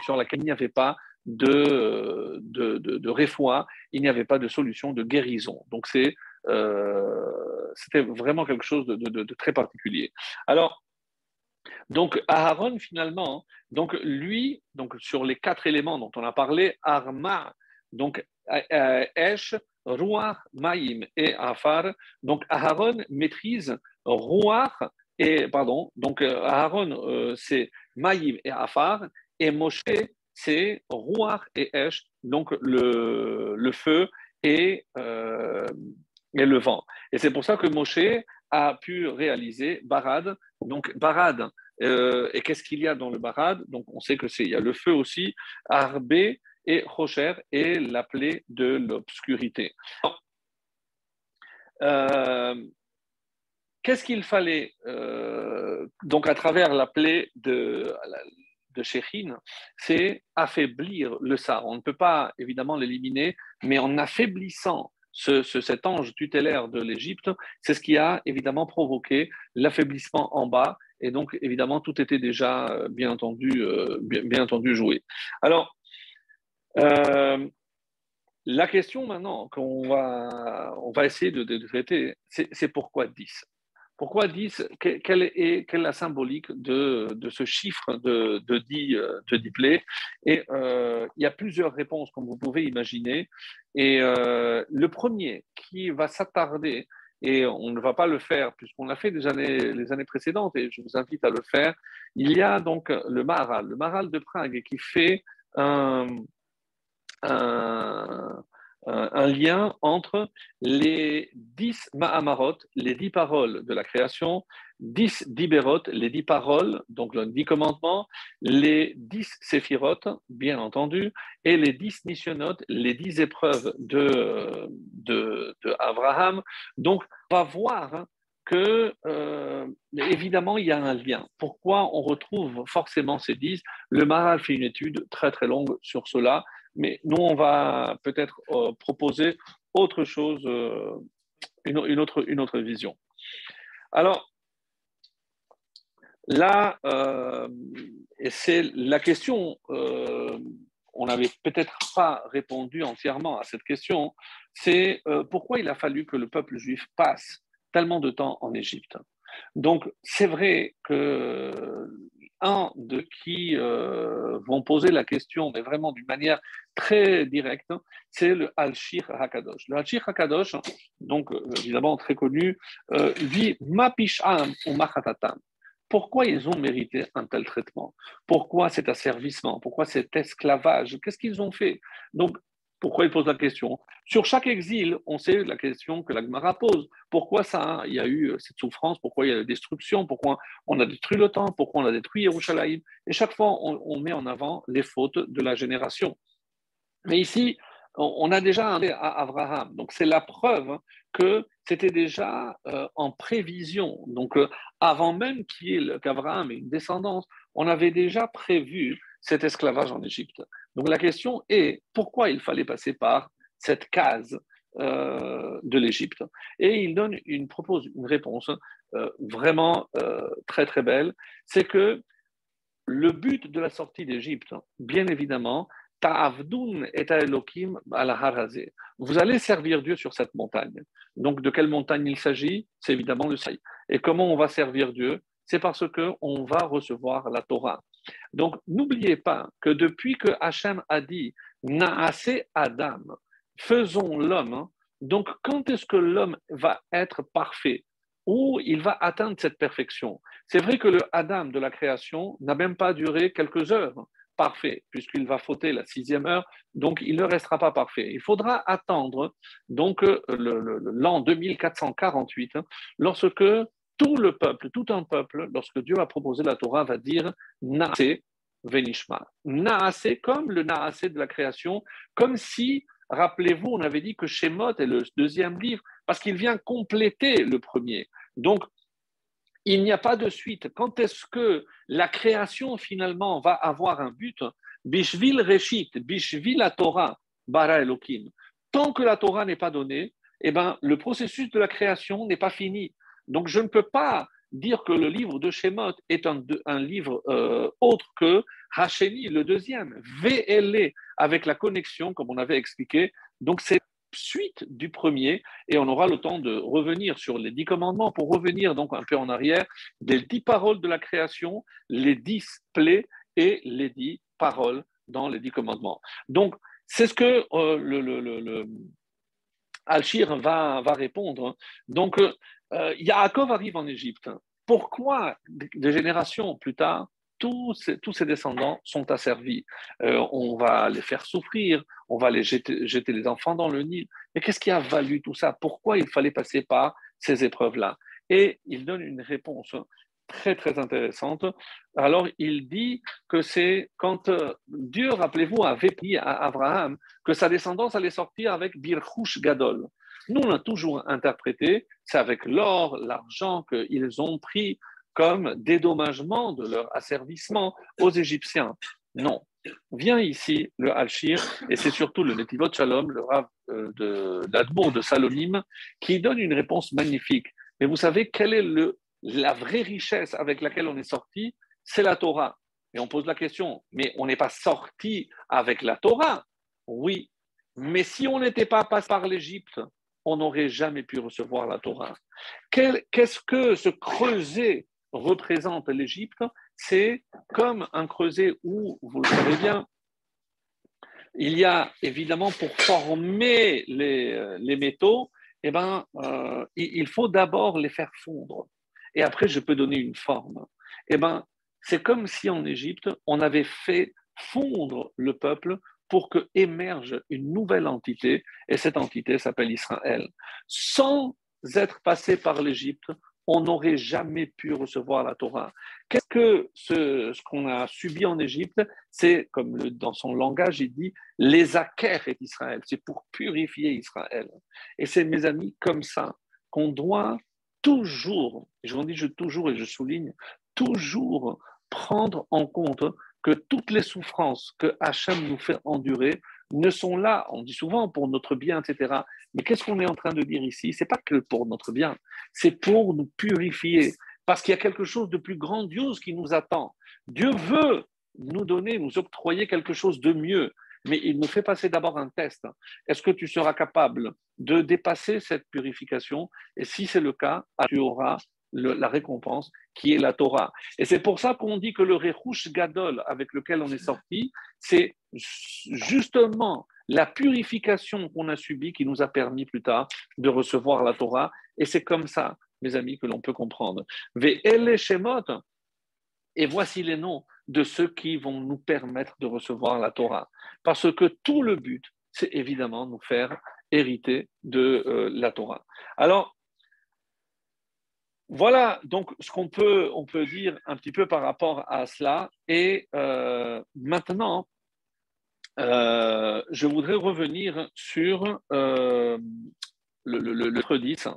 sur laquelle il n'y avait pas de, de, de, de il n'y avait pas de solution de guérison. Donc c'est euh, c'était vraiment quelque chose de, très particulier. Alors, donc Aaron finalement, donc lui, donc sur les quatre éléments dont on a parlé, Arma, donc euh, Esh, Ruach, Maïm et Afar. Donc Aaron maîtrise Ruach et pardon, donc euh, Aaron c'est Maïm et Afar et Moshe c'est Ruach et Esh, donc le, le feu et et le vent. Et c'est pour ça que Moshe a pu réaliser Barad. Donc Barad, euh, et qu'est-ce qu'il y a dans le Barad? Donc on sait que c'est il y a le feu aussi, Arbé et Rocher et la plaie de l'obscurité. Euh, qu'est-ce qu'il fallait euh, donc à travers la plaie de de Shechin, c'est affaiblir le Sar. On ne peut pas évidemment l'éliminer, mais en affaiblissant cet ange tutélaire de l'Égypte, c'est ce qui a évidemment provoqué l'affaiblissement en bas. Et donc, évidemment, tout était déjà, euh, bien entendu, euh, bien, entendu joué. Alors, euh, la question maintenant qu'on va, on va essayer de, de traiter, c'est pourquoi 10 pourquoi 10 quelle est, la symbolique de, ce chiffre de, de 10, euh, plaies? Et euh, il y a plusieurs réponses, comme vous pouvez imaginer. Et euh, le premier qui va s'attarder, et on ne va pas le faire puisqu'on l'a fait des années, les années précédentes, et je vous invite à le faire, il y a donc le Maral, le Maral de Prague, qui fait un un lien entre les dix Mahamarot, les dix paroles de la création, dix Diberot, les dix paroles, donc les dix commandements, les dix Séphirot, bien entendu, et les dix Nishonot, les dix épreuves de, de, Abraham. Donc, on va voir hein, que, euh, évidemment, il y a un lien. Pourquoi on retrouve forcément ces dix? Le Maral fait une étude très très longue sur cela mais nous, on va peut-être euh, proposer autre chose, euh, une, autre, une autre vision. Alors, là, c'est la question, on n'avait peut-être pas répondu entièrement à cette question, c'est pourquoi il a fallu que le peuple juif passe tellement de temps en Égypte. Donc, c'est vrai que un de qui euh, vont poser la question, mais vraiment d'une manière très directe, c'est le Al-Shir Hakadosh. Le Al-Shir Hakadosh, donc évidemment très connu, euh, dit Mapisham ou Machatatam. Pourquoi ils ont mérité un tel traitement? Pourquoi cet asservissement? Pourquoi cet esclavage? Qu'est-ce qu'ils ont fait? Donc, pourquoi il pose la question? Sur chaque exil, on sait la question que la Gemara pose. Pourquoi ça Il y a eu euh, cette souffrance, pourquoi il y a la destruction, pourquoi on a détruit le temps, pourquoi on a détruit Yerushalayim. Et chaque fois, on, met en avant les fautes de la génération. Mais ici, on a déjà un à Abraham. Donc c'est la preuve que c'était déjà euh, en prévision. Donc euh, avant même qu'Abraham ait une descendance, on avait déjà prévu cet esclavage en Égypte. Donc la question est pourquoi il fallait passer par cette case euh, de l'Égypte? Et il donne une, propose une réponse euh, vraiment euh, très très belle, c'est que le but de la sortie d'Égypte, bien évidemment, et Vous allez servir Dieu sur cette montagne. Donc, de quelle montagne il s'agit? C'est évidemment le Saï. Et comment on va servir Dieu? C'est parce qu'on va recevoir la Torah. Donc, n'oubliez pas que depuis que Hachem a dit Naase Adam. Faisons l'homme. Hein. Donc, quand est-ce que l'homme va être parfait Où il va atteindre cette perfection? C'est vrai que le Adam de la création n'a même pas duré quelques heures parfait, puisqu'il va fauter la sixième heure, donc il ne restera pas parfait. Il faudra attendre donc l'an 2448, hein, lorsque tout le peuple, tout un peuple, lorsque Dieu a proposé la Torah, va dire Naase Venishma. Naase comme le Naase de la création, comme si, rappelez-vous, on avait dit que Shemot est le deuxième livre, parce qu'il vient compléter le premier. Donc, il n'y a pas de suite. Quand est-ce que la création finalement va avoir un but? Bishvil Reshit, Bishvil la Torah, Bara Elohim. Tant que la Torah n'est pas donnée, eh ben, le processus de la création n'est pas fini. Donc je ne peux pas dire que le livre de Shemot est un, livre euh, autre que Hacheni, le deuxième, VLE, avec la connexion, comme on avait expliqué. Donc c'est suite du premier, et on aura le temps de revenir sur les dix commandements pour revenir donc un peu en arrière des dix paroles de la création, les dix plaies et les dix paroles dans les dix commandements. Donc, c'est ce que euh, le, va, va, répondre. Donc, euh, Yaakov arrive en Égypte. Pourquoi, des générations plus tard, tous ces, descendants sont asservis? Euh, on va les faire souffrir, on va les jeter, jeter les enfants dans le Nil. Mais qu'est-ce qui a valu tout ça? Pourquoi il fallait passer par ces épreuves-là? Et il donne une réponse très très intéressante. Alors il dit que c'est quand euh, Dieu, rappelez-vous, avait pris à Abraham que sa descendance allait sortir avec Birchush Gadol. Nous, on a toujours interprété, c'est avec l'or, l'argent qu'ils ont pris comme dédommagement de leur asservissement aux Égyptiens. Non. Vient ici le Al-Shir, et c'est surtout le Netivot Shalom, le Rav euh, de de Salomim, qui donne une réponse magnifique. Mais vous savez quelle est le, la vraie richesse avec laquelle on est sorti? C'est la Torah. Et on pose la question, mais on n'est pas sorti avec la Torah? Oui, mais si on n'était pas passé par l'Égypte, on n'aurait jamais pu recevoir la Torah. Qu'est-ce que ce creuset représente l'Égypte, c'est comme un creuset où, vous le savez bien, il y a évidemment pour former les, les métaux, eh ben, euh, il faut d'abord les faire fondre. Et après, je peux donner une forme. Eh ben, c'est comme si en Égypte, on avait fait fondre le peuple pour que émerge une nouvelle entité, et cette entité s'appelle Israël. Sans être passé par l'Égypte, on n'aurait jamais pu recevoir la Torah. Qu'est-ce que ce, qu'on a subi en Égypte? C'est, comme dans son langage, il dit, les acquères est Israël. C'est pour purifier Israël. Et c'est, mes amis, comme ça qu'on doit toujours, je vous dis toujours et je souligne, toujours prendre en compte que toutes les souffrances que Hachem nous fait endurer ne sont là, on dit souvent, pour notre bien, etc. Mais qu'est-ce qu'on est en train de dire ici? C'est pas que pour notre bien, c'est pour nous purifier, parce qu'il y a quelque chose de plus grandiose qui nous attend. Dieu veut nous donner, nous octroyer quelque chose de mieux, mais il nous fait passer d'abord un test. Est-ce que tu seras capable de dépasser cette purification? Et si c'est le cas, tu auras la récompense qui est la Torah. Et c'est pour ça qu'on dit que le Rechush Gadol avec lequel on est sorti, c'est justement la purification qu'on a subie qui nous a permis plus tard de recevoir la Torah. Et c'est comme ça, mes amis, que l'on peut comprendre. Et voici les noms de ceux qui vont nous permettre de recevoir la Torah. Parce que tout le but, c'est évidemment nous faire hériter de euh, la Torah. Alors, voilà donc ce qu'on peut, dire un petit peu par rapport à cela. Et euh, maintenant, euh, je voudrais revenir sur euh, le, le, 10.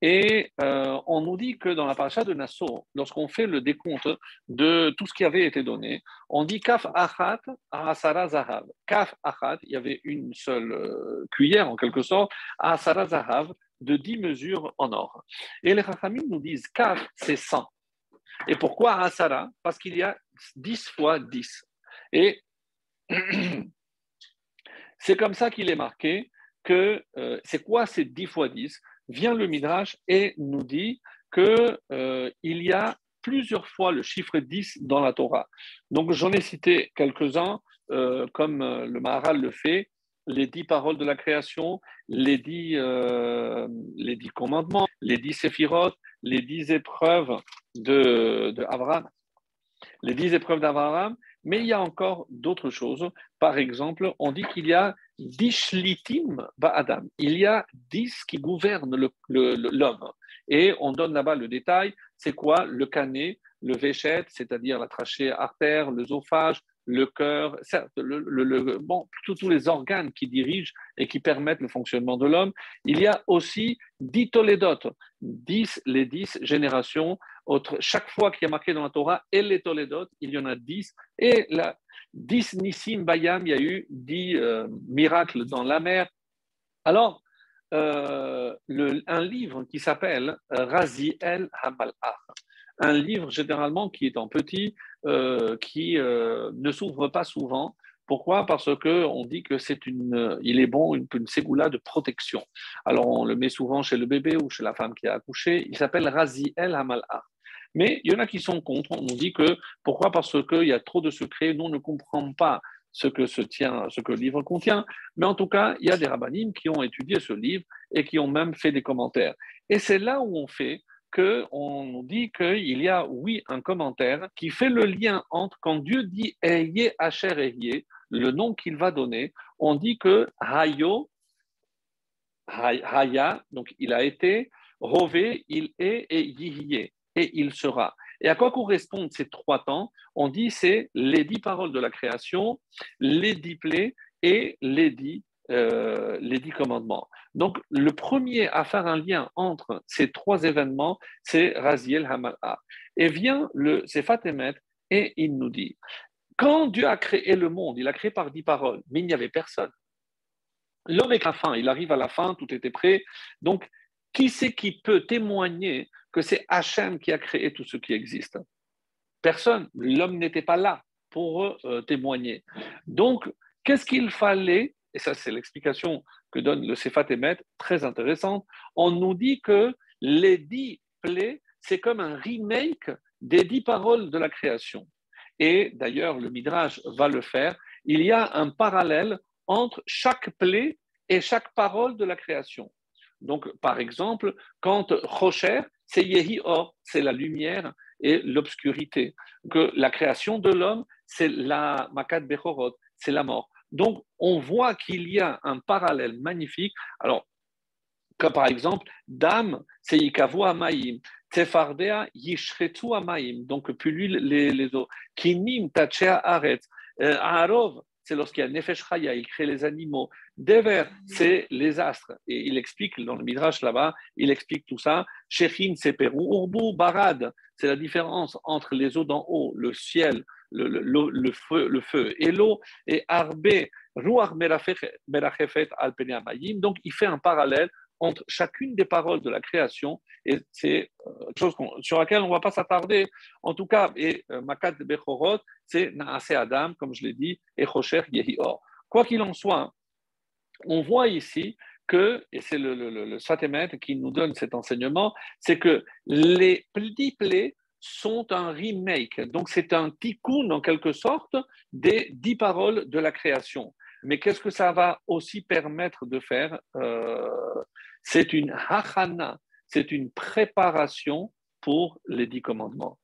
Et on nous dit que dans la paracha de Nassau, lorsqu'on fait le décompte de tout ce qui avait été donné, on dit Kaf Achat Asara Zahav. Kaf Achat, il y avait une seule cuillère en quelque sorte, Asara Zahav, de 10 mesures en or. Et les Rachamim nous disent Kaf, c'est 100. Et pourquoi Asara Parce qu'il y a 10 fois 10. Et [clears throat] c'est comme ça qu'il est marqué que euh, c'est quoi ces 10 fois 10 Vient le Midrash et nous dit qu'il euh, y a plusieurs fois le chiffre 10 dans la Torah. Donc j'en ai cité quelques-uns. euh, comme le Maharal le fait, les dix paroles de la création, les dix, euh, les dix commandements, les dix séphirotes, les dix épreuves de, de Les dix épreuves d'Abraham, mais il y a encore d'autres choses. Par exemple, on dit qu'il y a dix shlitim ba'adam. Il y a dix qui gouvernent l'homme. Et on donne là-bas le détail. C'est quoi Le canet, le véchette, c'est-à-dire la trachée artère, l'œsophage, le cœur, le, bon, tous les organes qui dirigent et qui permettent le fonctionnement de l'homme. Il y a aussi dix tolédotes, dix, les dix générations. Chaque fois qu'il y a marqué dans la Torah, et les tolédotes, il y en a dix. Et la, dix nissim bayam, il y a eu dix euh, miracles dans la mer. Alors, euh, un livre qui s'appelle Razi el Hamalach un livre généralement qui est en petit, euh, qui euh, ne s'ouvre pas souvent. Pourquoi? Parce que on dit que c'est une, il est bon une, une ségoula de protection. Alors on le met souvent chez le bébé ou chez la femme qui a accouché. Il s'appelle Razi El Hamal'a. Mais il y en a qui sont contre. On dit que pourquoi? Parce qu'il y a trop de secrets. Nous on ne comprend pas ce que, tient, ce que le livre contient. Mais en tout cas, il y a des rabbinimes qui ont étudié ce livre et qui ont même fait des commentaires. Et c'est là où on fait nous dit qu'il y a, oui, un commentaire qui fait le lien entre quand Dieu dit Eye Asher Eye, le nom qu'il va donner, on dit que Hayo, Haya, donc il a été, Rové, il est et Yihye, et il sera. Et à quoi correspondent ces trois temps? On dit c'est les dix paroles de la création, les dix plaies et les dix euh, les dix commandements. Donc, le premier à faire un lien entre ces trois événements, c'est Raziel Hamal'a. Et vient le Sefat Emet et il nous dit quand Dieu a créé le monde, il a créé par dix paroles, mais il n'y avait personne. L'homme est à la fin, il arrive à la fin, tout était prêt. Donc, qui c'est qui peut témoigner que c'est Hachem qui a créé tout ce qui existe? Personne. L'homme n'était pas là pour euh, témoigner. Donc, qu'est-ce qu'il fallait et ça c'est l'explication que donne le Sefat Emet, très intéressante, on nous dit que les dix plaies, c'est comme un remake des dix paroles de la création. Et d'ailleurs, le Midrash va le faire. Il y a un parallèle entre chaque plaie et chaque parole de la création. Donc, par exemple, quand Rocher, c'est Yehi Or, c'est la lumière et l'obscurité. Que la création de l'homme, c'est la Makat Bechorot, c'est la mort. Donc, on voit qu'il y a un parallèle magnifique. Alors, comme par exemple, Dam, c'est Yikavu Amaim, Tefardea Yishretu Amaim, donc puis les, les eaux. Kinim Tachea Aret, euh, Arov, c'est lorsqu'il y a Nefesh Chaya, il crée les animaux. Dever, c'est les astres. Et il explique dans le Midrash là-bas, il explique tout ça. Shechin, c'est Perou. Urbu, Barad, c'est la différence entre les eaux d'en haut, le ciel, le, feu, le feu et l'eau, et Arbe, Ruach Merachefet al Donc il fait un parallèle entre chacune des paroles de la création, et c'est euh, chose sur laquelle on ne va pas s'attarder. En tout cas, et euh, Makat Bechorot, c'est Naase Adam, comme je l'ai dit, et Chosher Yehi Or. Quoi qu'il en soit, on voit ici que, et c'est le, le, qui nous donne cet enseignement, c'est que les dix sont un remake. Donc, c'est un tikkun, en quelque sorte, des dix paroles de la création. Mais qu'est-ce que ça va aussi permettre de faire euh, C'est une hachana, c'est une préparation pour les dix commandements.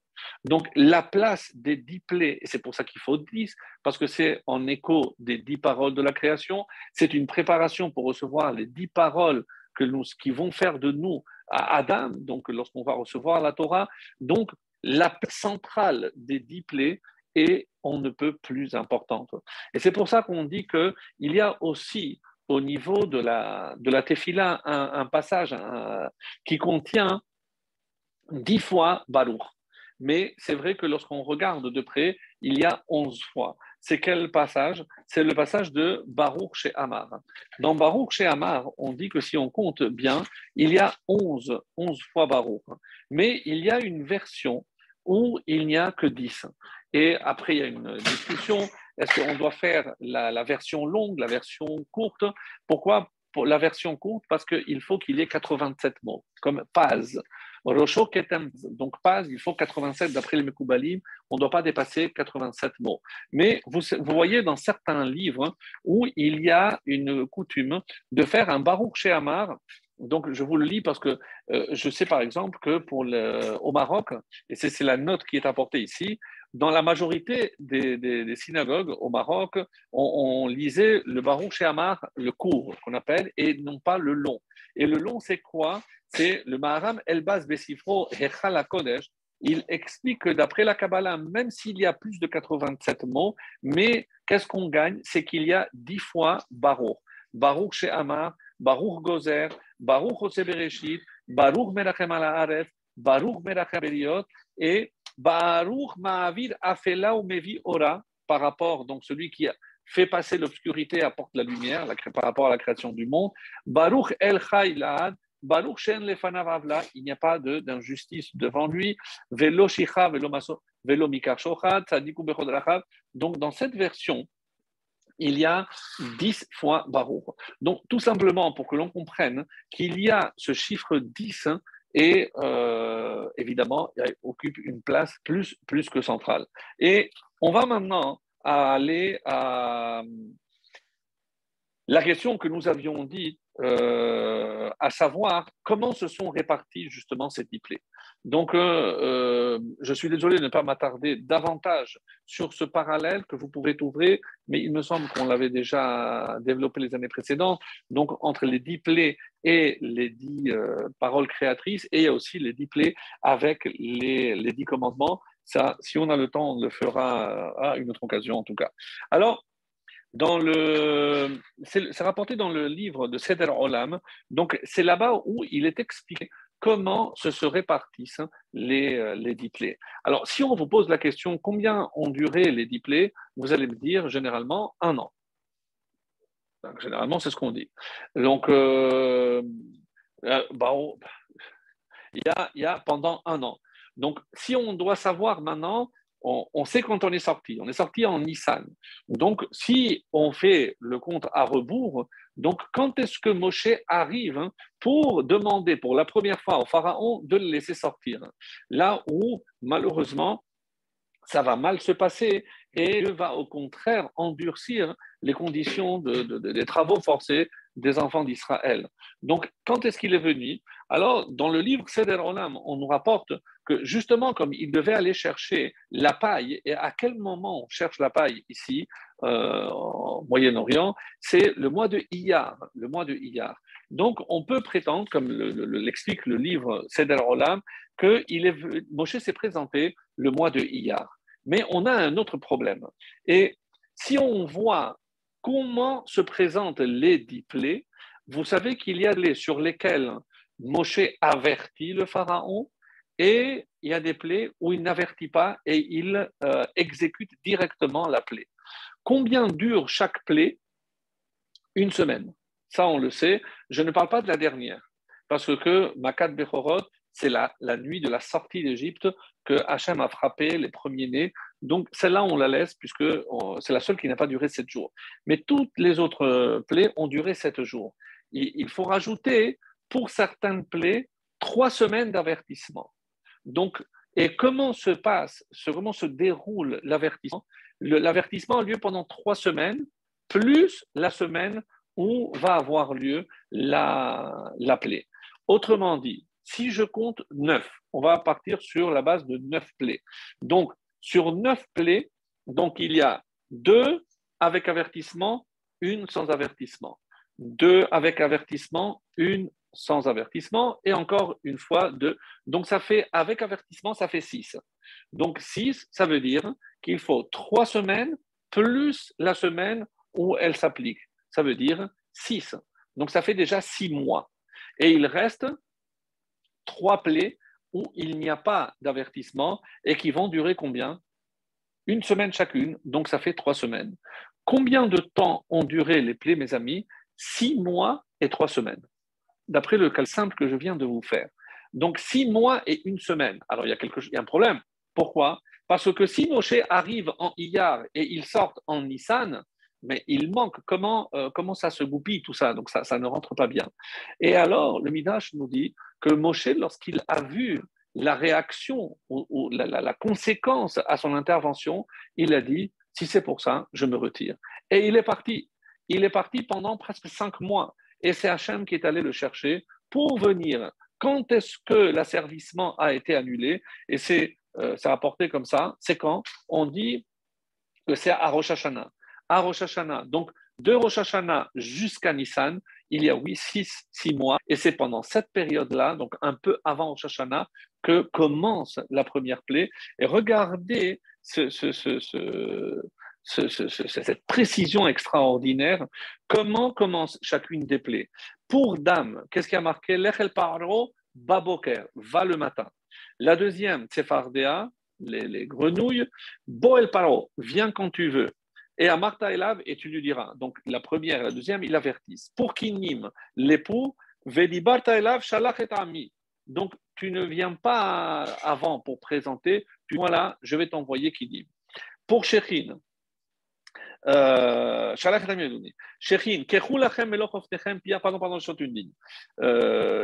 Donc, la place des dix plaies, et c'est pour ça qu'il faut dix, parce que c'est en écho des dix paroles de la création, c'est une préparation pour recevoir les dix paroles que nous, qui vont faire de nous à Adam, donc lorsqu'on va recevoir la Torah. Donc, la centrale des dix plaies est on ne peut plus importante. Et c'est pour ça qu'on dit qu'il y a aussi au niveau de la, de la tefila un, passage qui contient dix fois Baruch. Mais c'est vrai que lorsqu'on regarde de près, il y a onze fois. C'est quel passage? C'est le passage de Baruch chez Amar. Dans Baruch chez Amar, on dit que si on compte bien, il y a onze, onze fois Baruch. Mais il y a une version où il n'y a que dix. Et après, il y a une discussion. Est-ce qu'on doit faire la, version longue, la version courte? Pourquoi pour la version courte? Parce qu'il faut qu'il y ait 87 mots, comme Paz. Donc Paz, il faut 87 d'après les Mekoubalim, on ne doit pas dépasser 87 mots. Mais vous, voyez dans certains livres où il y a une coutume de faire un Baruch Shehamar. Donc, je vous le lis parce que euh, je sais par exemple que pour le, au Maroc, et c'est la note qui est apportée ici, dans la majorité des, synagogues au Maroc, on, lisait le Baruch Shehamar, le court qu'on appelle, et non pas le long. Et le long, c'est quoi? C'est le Maharam Elbaz Besifro Hechal Kodesh. Il explique que d'après la Kabbalah, même s'il y a plus de 87 mots, mais qu'est-ce qu'on gagne? C'est qu'il y a 10 fois Baruch. Baruch Shehamar, Baruch Gozer, Baruch Bereshit, Baruch Merachem Ala Baruch Merachem Beriot, et Baruch Ma'avir Afela Mevi Ora, par rapport, donc celui qui fait passer l'obscurité apporte la lumière par rapport à la création du monde. Baruch El Chaylad, Baruch Shen Lefanav il n'y a pas d'injustice devant lui. Velo Shicha, Velo Maso, Velo Mikar Shochat, Tzadiku Bechodrachat. Donc dans cette version, il y a dix fois Baruch. Donc tout simplement pour que l'on comprenne qu'il y a ce chiffre 10 et euh, évidemment, il occupe une place plus, plus que centrale. Et on va maintenant aller à la question que nous avions dit, euh, à savoir comment se sont répartis justement ces diplés. Donc, euh, euh, je suis désolé de ne pas m'attarder davantage sur ce parallèle que vous pouvez trouver, mais il me semble qu'on l'avait déjà développé les années précédentes. Donc, entre les diplés et les dix paroles créatrices, et il y a aussi les diplés avec les, les dix commandements. Ça, si on a le temps, on le fera à une autre occasion en tout cas. Alors, dans le, c'est rapporté dans le livre de Seder Olam. Donc, c'est là-bas où il est expliqué comment se, se répartissent les, euh, les diplés. Alors, si on vous pose la question combien ont duré les diplés, vous allez me dire généralement un an. généralement, c'est ce qu'on dit. Donc, euh, euh, bah, il, y a, il y a pendant un an. Donc, si on doit savoir maintenant on, sait quand on est sorti. On est sorti en Nissan. Donc, si on fait le compte à rebours, donc quand est-ce que Moshe arrive hein, pour demander pour la première fois au Pharaon de le laisser sortir? Là où, malheureusement, ça va mal se passer et il va au contraire endurcir les conditions des travaux forcés des enfants d'Israël. Donc, quand est-ce qu'il est venu? Alors, dans le livre Seder on nous rapporte que justement, comme il devait aller chercher la paille, et à quel moment on cherche la paille ici, euh, au Moyen-Orient, c'est le mois de Iyar, le mois de Iyar. Donc, on peut prétendre, comme l'explique le, livre Seder Olam, que il Moshe s'est présenté le mois de Iyar. Mais on a un autre problème. Et si on voit comment se présentent les diplés, vous savez qu'il y a des sur lesquels Moshe avertit le pharaon et il y a des plaies où il n'avertit pas et il euh, exécute directement la plaie. Combien dure chaque plaie? Une semaine. Ça, on le sait. Je ne parle pas de la dernière, parce que Makat Bechorot, c'est la, la, nuit de la sortie d'Égypte que Hachem a frappé les premiers-nés. Donc, celle-là, on la laisse, puisque c'est la seule qui n'a pas duré sept jours. Mais toutes les autres euh, plaies ont duré sept jours. Il faut rajouter, pour certaines plaies, trois semaines d'avertissement. Donc, et comment se passe, comment se déroule l'avertissement? L'avertissement a lieu pendant trois semaines, plus la semaine où va avoir lieu la, la plaie. Autrement dit, si je compte neuf, on va partir sur la base de neuf plaies. Donc, sur neuf plaies, donc il y a deux avec avertissement, une sans avertissement. Deux avec avertissement, une sans avertissement, et encore une fois deux. Donc ça fait, avec avertissement, ça fait six. Donc six, ça veut dire qu'il faut trois semaines plus la semaine où elle s'applique. Ça veut dire six. Donc ça fait déjà six mois. Et il reste trois plaies où il n'y a pas d'avertissement et qui vont durer combien? Une semaine chacune, donc ça fait trois semaines. Combien de temps ont duré les plaies, mes amis? Six mois et trois semaines d'après le cas simple que je viens de vous faire. Donc, six mois et une semaine. Alors, il y a, quelque, il y a un problème. Pourquoi? Parce que si Moshe arrive en Iyar et il sort en Nissan, mais il manque. Comment, euh, comment ça se goupille tout ça? Donc ça, ça ne rentre pas bien. Et alors, le Midrash nous dit que Moshe, lorsqu'il a vu la réaction ou, la, conséquence à son intervention, il a dit si c'est pour ça, je me retire. Et il est parti. Il est parti pendant presque cinq mois. Et c'est Hachem qui est allé le chercher pour venir. Quand est-ce que l'asservissement a été annulé? Et c'est euh, ça a porté comme ça. C'est quand On dit que c'est à Rosh Hashanah. À Rosh. Donc, de Rosh Hashanah jusqu'à Nissan, il y a oui, six, six mois. Et c'est pendant cette période-là, donc un peu avant Rosh Hashanah, que commence la première plaie. Et regardez ce, cette précision extraordinaire. Comment commence chacune des plaies? Pour dame, qu'est-ce qui a marqué? L'echel paro baboker, va le matin. La deuxième, Tsefardea, les, les grenouilles. Boel paro, viens quand tu veux. Et à Martha Elav, et tu lui diras. Donc la première et la deuxième, ils avertissent. Pour Kinim, l'époux, Vedi Barta Elav, Shalach et Ami. Donc tu ne viens pas avant pour présenter, tu voilà, je vais t'envoyer Kinim. Pour Shechin, euh, Shechin, Kechulachem Melochoftechem, Pia,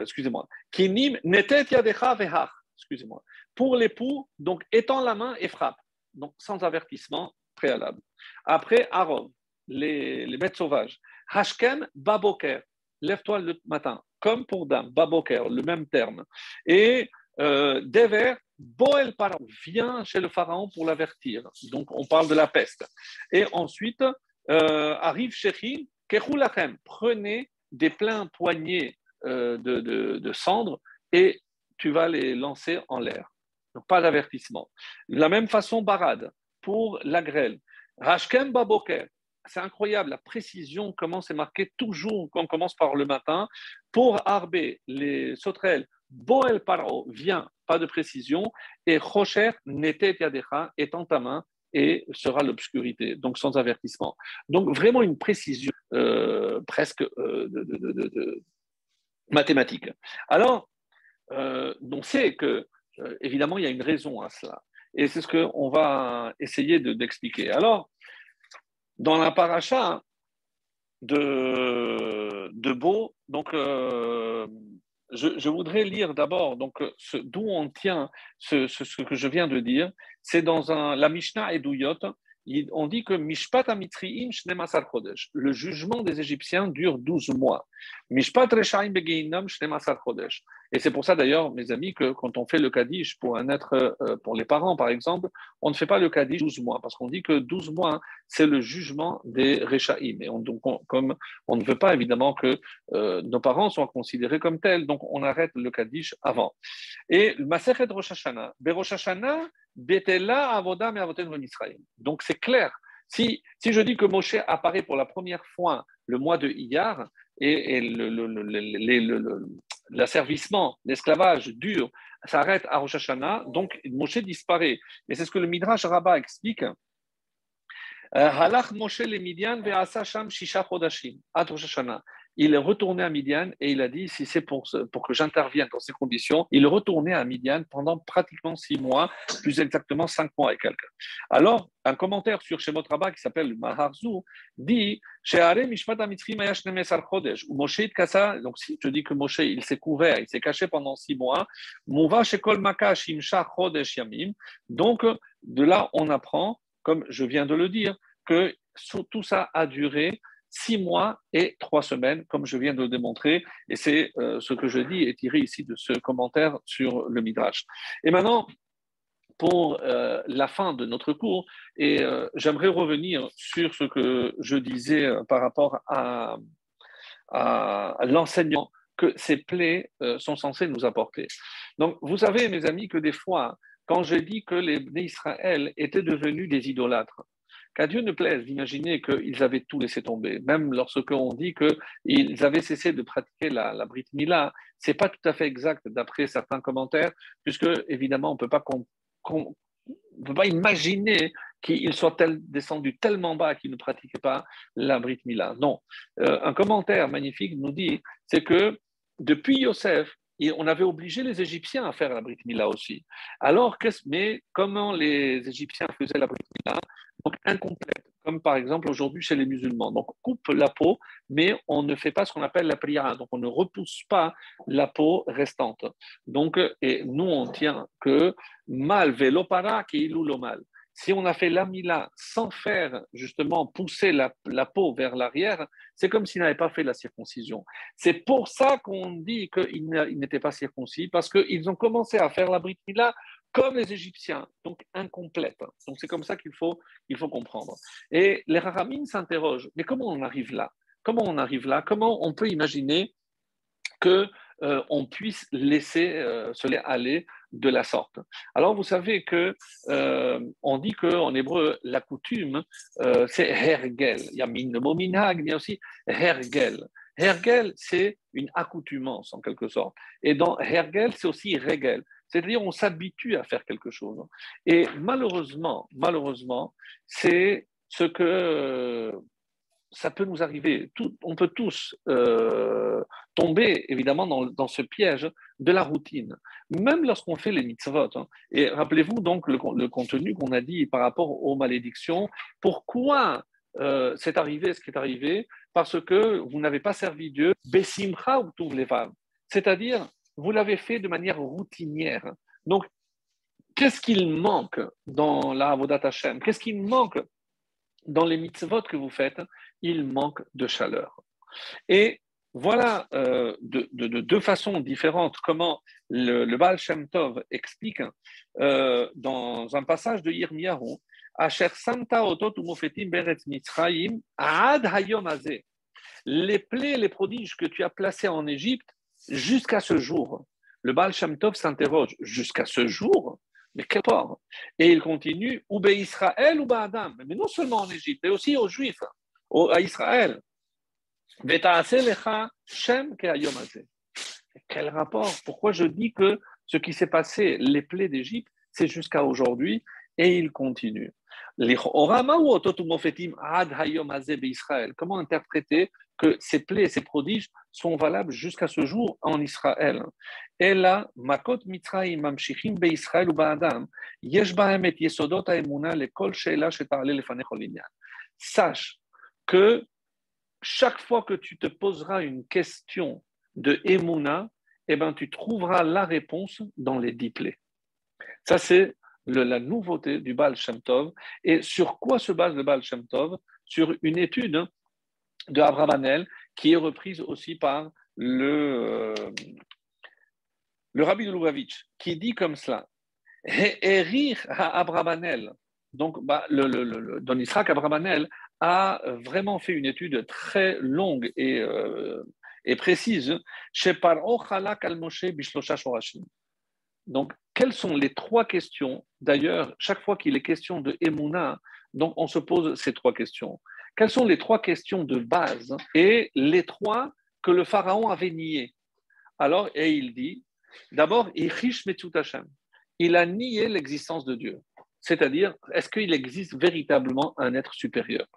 excusez-moi. Kinim, Netet Yadecha Vehach. Excusez-moi. Pour l'époux, donc étend la main et frappe. Donc sans avertissement, préalable. Après, Aaron, les, les bêtes sauvages. Hashkem, Baboker, lève-toi le matin, comme pour dame, Baboker, le même terme. Et euh, Dever, Boel Paro, vient chez le pharaon pour l'avertir. Donc on parle de la peste. Et ensuite, euh, arrive Shechin, Kechulachem, prenez des pleins poignées euh, de cendres et tu vas les lancer en l'air. Donc pas d'avertissement. De la même façon, Barad, pour la grêle. Rashkem Baboker, c'est incroyable la précision, comment c'est marqué toujours quand on commence par le matin. Pour Arbé, les sauterelles, Boel Paro vient, pas de précision, et Rocher n'était Yadecha, étant ta main, et sera l'obscurité, donc sans avertissement. Donc vraiment une précision euh, presque euh, mathématique. Alors, euh, on sait que, évidemment, il y a une raison à cela. Et c'est ce qu'on va essayer d'expliquer. Alors, dans la paracha de, de Beau, donc, je, voudrais lire d'abord donc d'où on tient ce, que je viens de dire. C'est dans un, la Mishnah Eduyot, on dit que Mishpat Amitriim Chodesh. Le jugement des Égyptiens dure 12 mois. Mishpat Reshaim Begeinam Shnemasar Chodesh. Et c'est pour ça d'ailleurs, mes amis, que quand on fait le Kaddish pour un être, euh, pour les parents par exemple, on ne fait pas le Kaddish 12 mois, parce qu'on dit que 12 mois, c'est le jugement des Reshaim. Et on, donc, comme on ne veut pas évidemment que euh, nos parents soient considérés comme tels, donc on arrête le Kaddish avant. Et le Masechet Rosh Rosh Hashanah, Donc c'est clair. Si, si je dis que Moshe apparaît pour la première fois le mois de Iyar et, l'asservissement, l'esclavage dur s'arrête à Rosh Hashanah, donc Moshe disparaît. Et c'est ce que le Midrash Rabbah explique. Euh, Rosh Hashanah il est retourné à Midian et il a dit si c'est pour, pour que j'intervienne dans ces conditions, il est retourné à Midian pendant pratiquement six mois, plus exactement cinq mois et quelques. Alors, un commentaire sur Shemot Rabba qui s'appelle Maharzu dit Moshe Kassa, donc si je dis que Moshe il s'est couvert, il s'est caché pendant six mois, donc de là on apprend, comme je viens de le dire, que tout ça a duré six mois et trois semaines, comme je viens de le démontrer. Et c'est euh, ce que je dis est tiré ici de ce commentaire sur le Midrash. Et maintenant, pour euh, la fin de notre cours, et euh, j'aimerais revenir sur ce que je disais par rapport à, l'enseignement que ces plaies sont censées nous apporter. Donc, vous savez, mes amis, que des fois, quand je dis que les Israël étaient devenus des idolâtres, Qu'à Dieu ne plaise d'imaginer qu'ils avaient tout laissé tomber. Même lorsqu'on dit qu'ils avaient cessé de pratiquer la, la Brit Mila, ce n'est pas tout à fait exact d'après certains commentaires, puisque évidemment, on ne peut pas imaginer qu'ils soient descendus tellement bas qu'ils ne pratiquaient pas la Brit Mila. Non. Euh, un commentaire magnifique nous dit, c'est que depuis Yosef, on avait obligé les Égyptiens à faire la Brit Mila aussi. Alors, mais comment les Égyptiens faisaient la Brit Mila Donc incomplète, comme par exemple, aujourd'hui chez les musulmans. Donc, on coupe la peau, mais on ne fait pas ce qu'on appelle la prière. Donc, on ne repousse pas la peau restante. Donc, et nous, on tient que mal velopara qui le mal. Si on a fait l'amila sans faire justement pousser la, peau vers l'arrière, c'est comme s'il n'avait pas fait la circoncision. C'est pour ça qu'on dit qu'il n'était pas circoncis, parce qu'ils ont commencé à faire la brit comme les Égyptiens, donc incomplète. Donc c'est comme ça qu'il faut, il faut comprendre. Et les Rahamim s'interrogent, mais comment on arrive là? Comment on arrive là? Comment on peut imaginer que euh, puisse laisser euh, aller de la sorte? Alors vous savez que euh, on dit qu'en hébreu la coutume c'est hergel. Il y a il y a aussi hergel. Hergel c'est une accoutumance en quelque sorte. Et dans hergel c'est aussi regel. C'est-à-dire, on s'habitue à faire quelque chose. Et malheureusement, malheureusement, c'est ce que ça peut nous arriver. on peut tous euh, tomber, évidemment, dans, ce piège de la routine, même lorsqu'on fait les mitzvot. Hein. Et rappelez-vous donc le, contenu qu'on a dit par rapport aux malédictions. Pourquoi euh, c'est arrivé ce qui est arrivé? Parce que vous n'avez pas servi Dieu. Ou C'est-à-dire, vous l'avez fait de manière routinière. Donc, qu'est-ce qu'il manque dans la Avodat Hashem? Qu'est-ce qu'il manque dans les mitzvot que vous faites? Il manque de chaleur. Et voilà euh, de, deux façons différentes comment le, Baal Shem Tov explique euh, dans un passage de Yirmiyahu Asher Santa Otot Beretz Mitzrayim Ad Hayom Les plaies, les prodiges que tu as placés en Égypte jusqu'à ce jour. Le Baal Shem Tov s'interroge jusqu'à ce jour, mais quel port Et il continue, ou Israël ou Adam, mais non seulement en Égypte, mais aussi aux Juifs, à Israël. Quel rapport? Pourquoi je dis que ce qui s'est passé, les plaies d'Égypte, c'est jusqu'à aujourd'hui, et il continue. Comment interpréter que ces plaies ces prodiges sont valables jusqu'à ce jour en Israël. Et là, Makot Mitzrayim Mamshichim Israël ou Ba'adam, Yesh Bahem et Yesodot Ha'emuna lekol she'ela she'ta'ale lefanecho Sache que chaque fois que tu te poseras une question de Emuna, eh ben, tu trouveras la réponse dans les dix plaies. Ça, c'est la nouveauté du Baal Shem Tov. Et sur quoi se base le Baal Shem Tov? Sur une étude de Abravanel, qui est reprise aussi par le, euh, le rabbi de Lubavitch, qui dit comme cela Erir Abravanel, donc bah, le, le, le, a vraiment fait une étude très longue et, euh, précise chez Paro Chalak Shorashim. Donc, quelles sont les trois questions? D'ailleurs, chaque fois qu'il est question de Emouna, donc on se pose ces trois questions. Quelles sont les trois questions de base et les trois que le pharaon avait niées? Alors, et il dit, d'abord, il a nié l'existence de Dieu. C'est-à-dire, est-ce qu'il existe véritablement un être supérieur?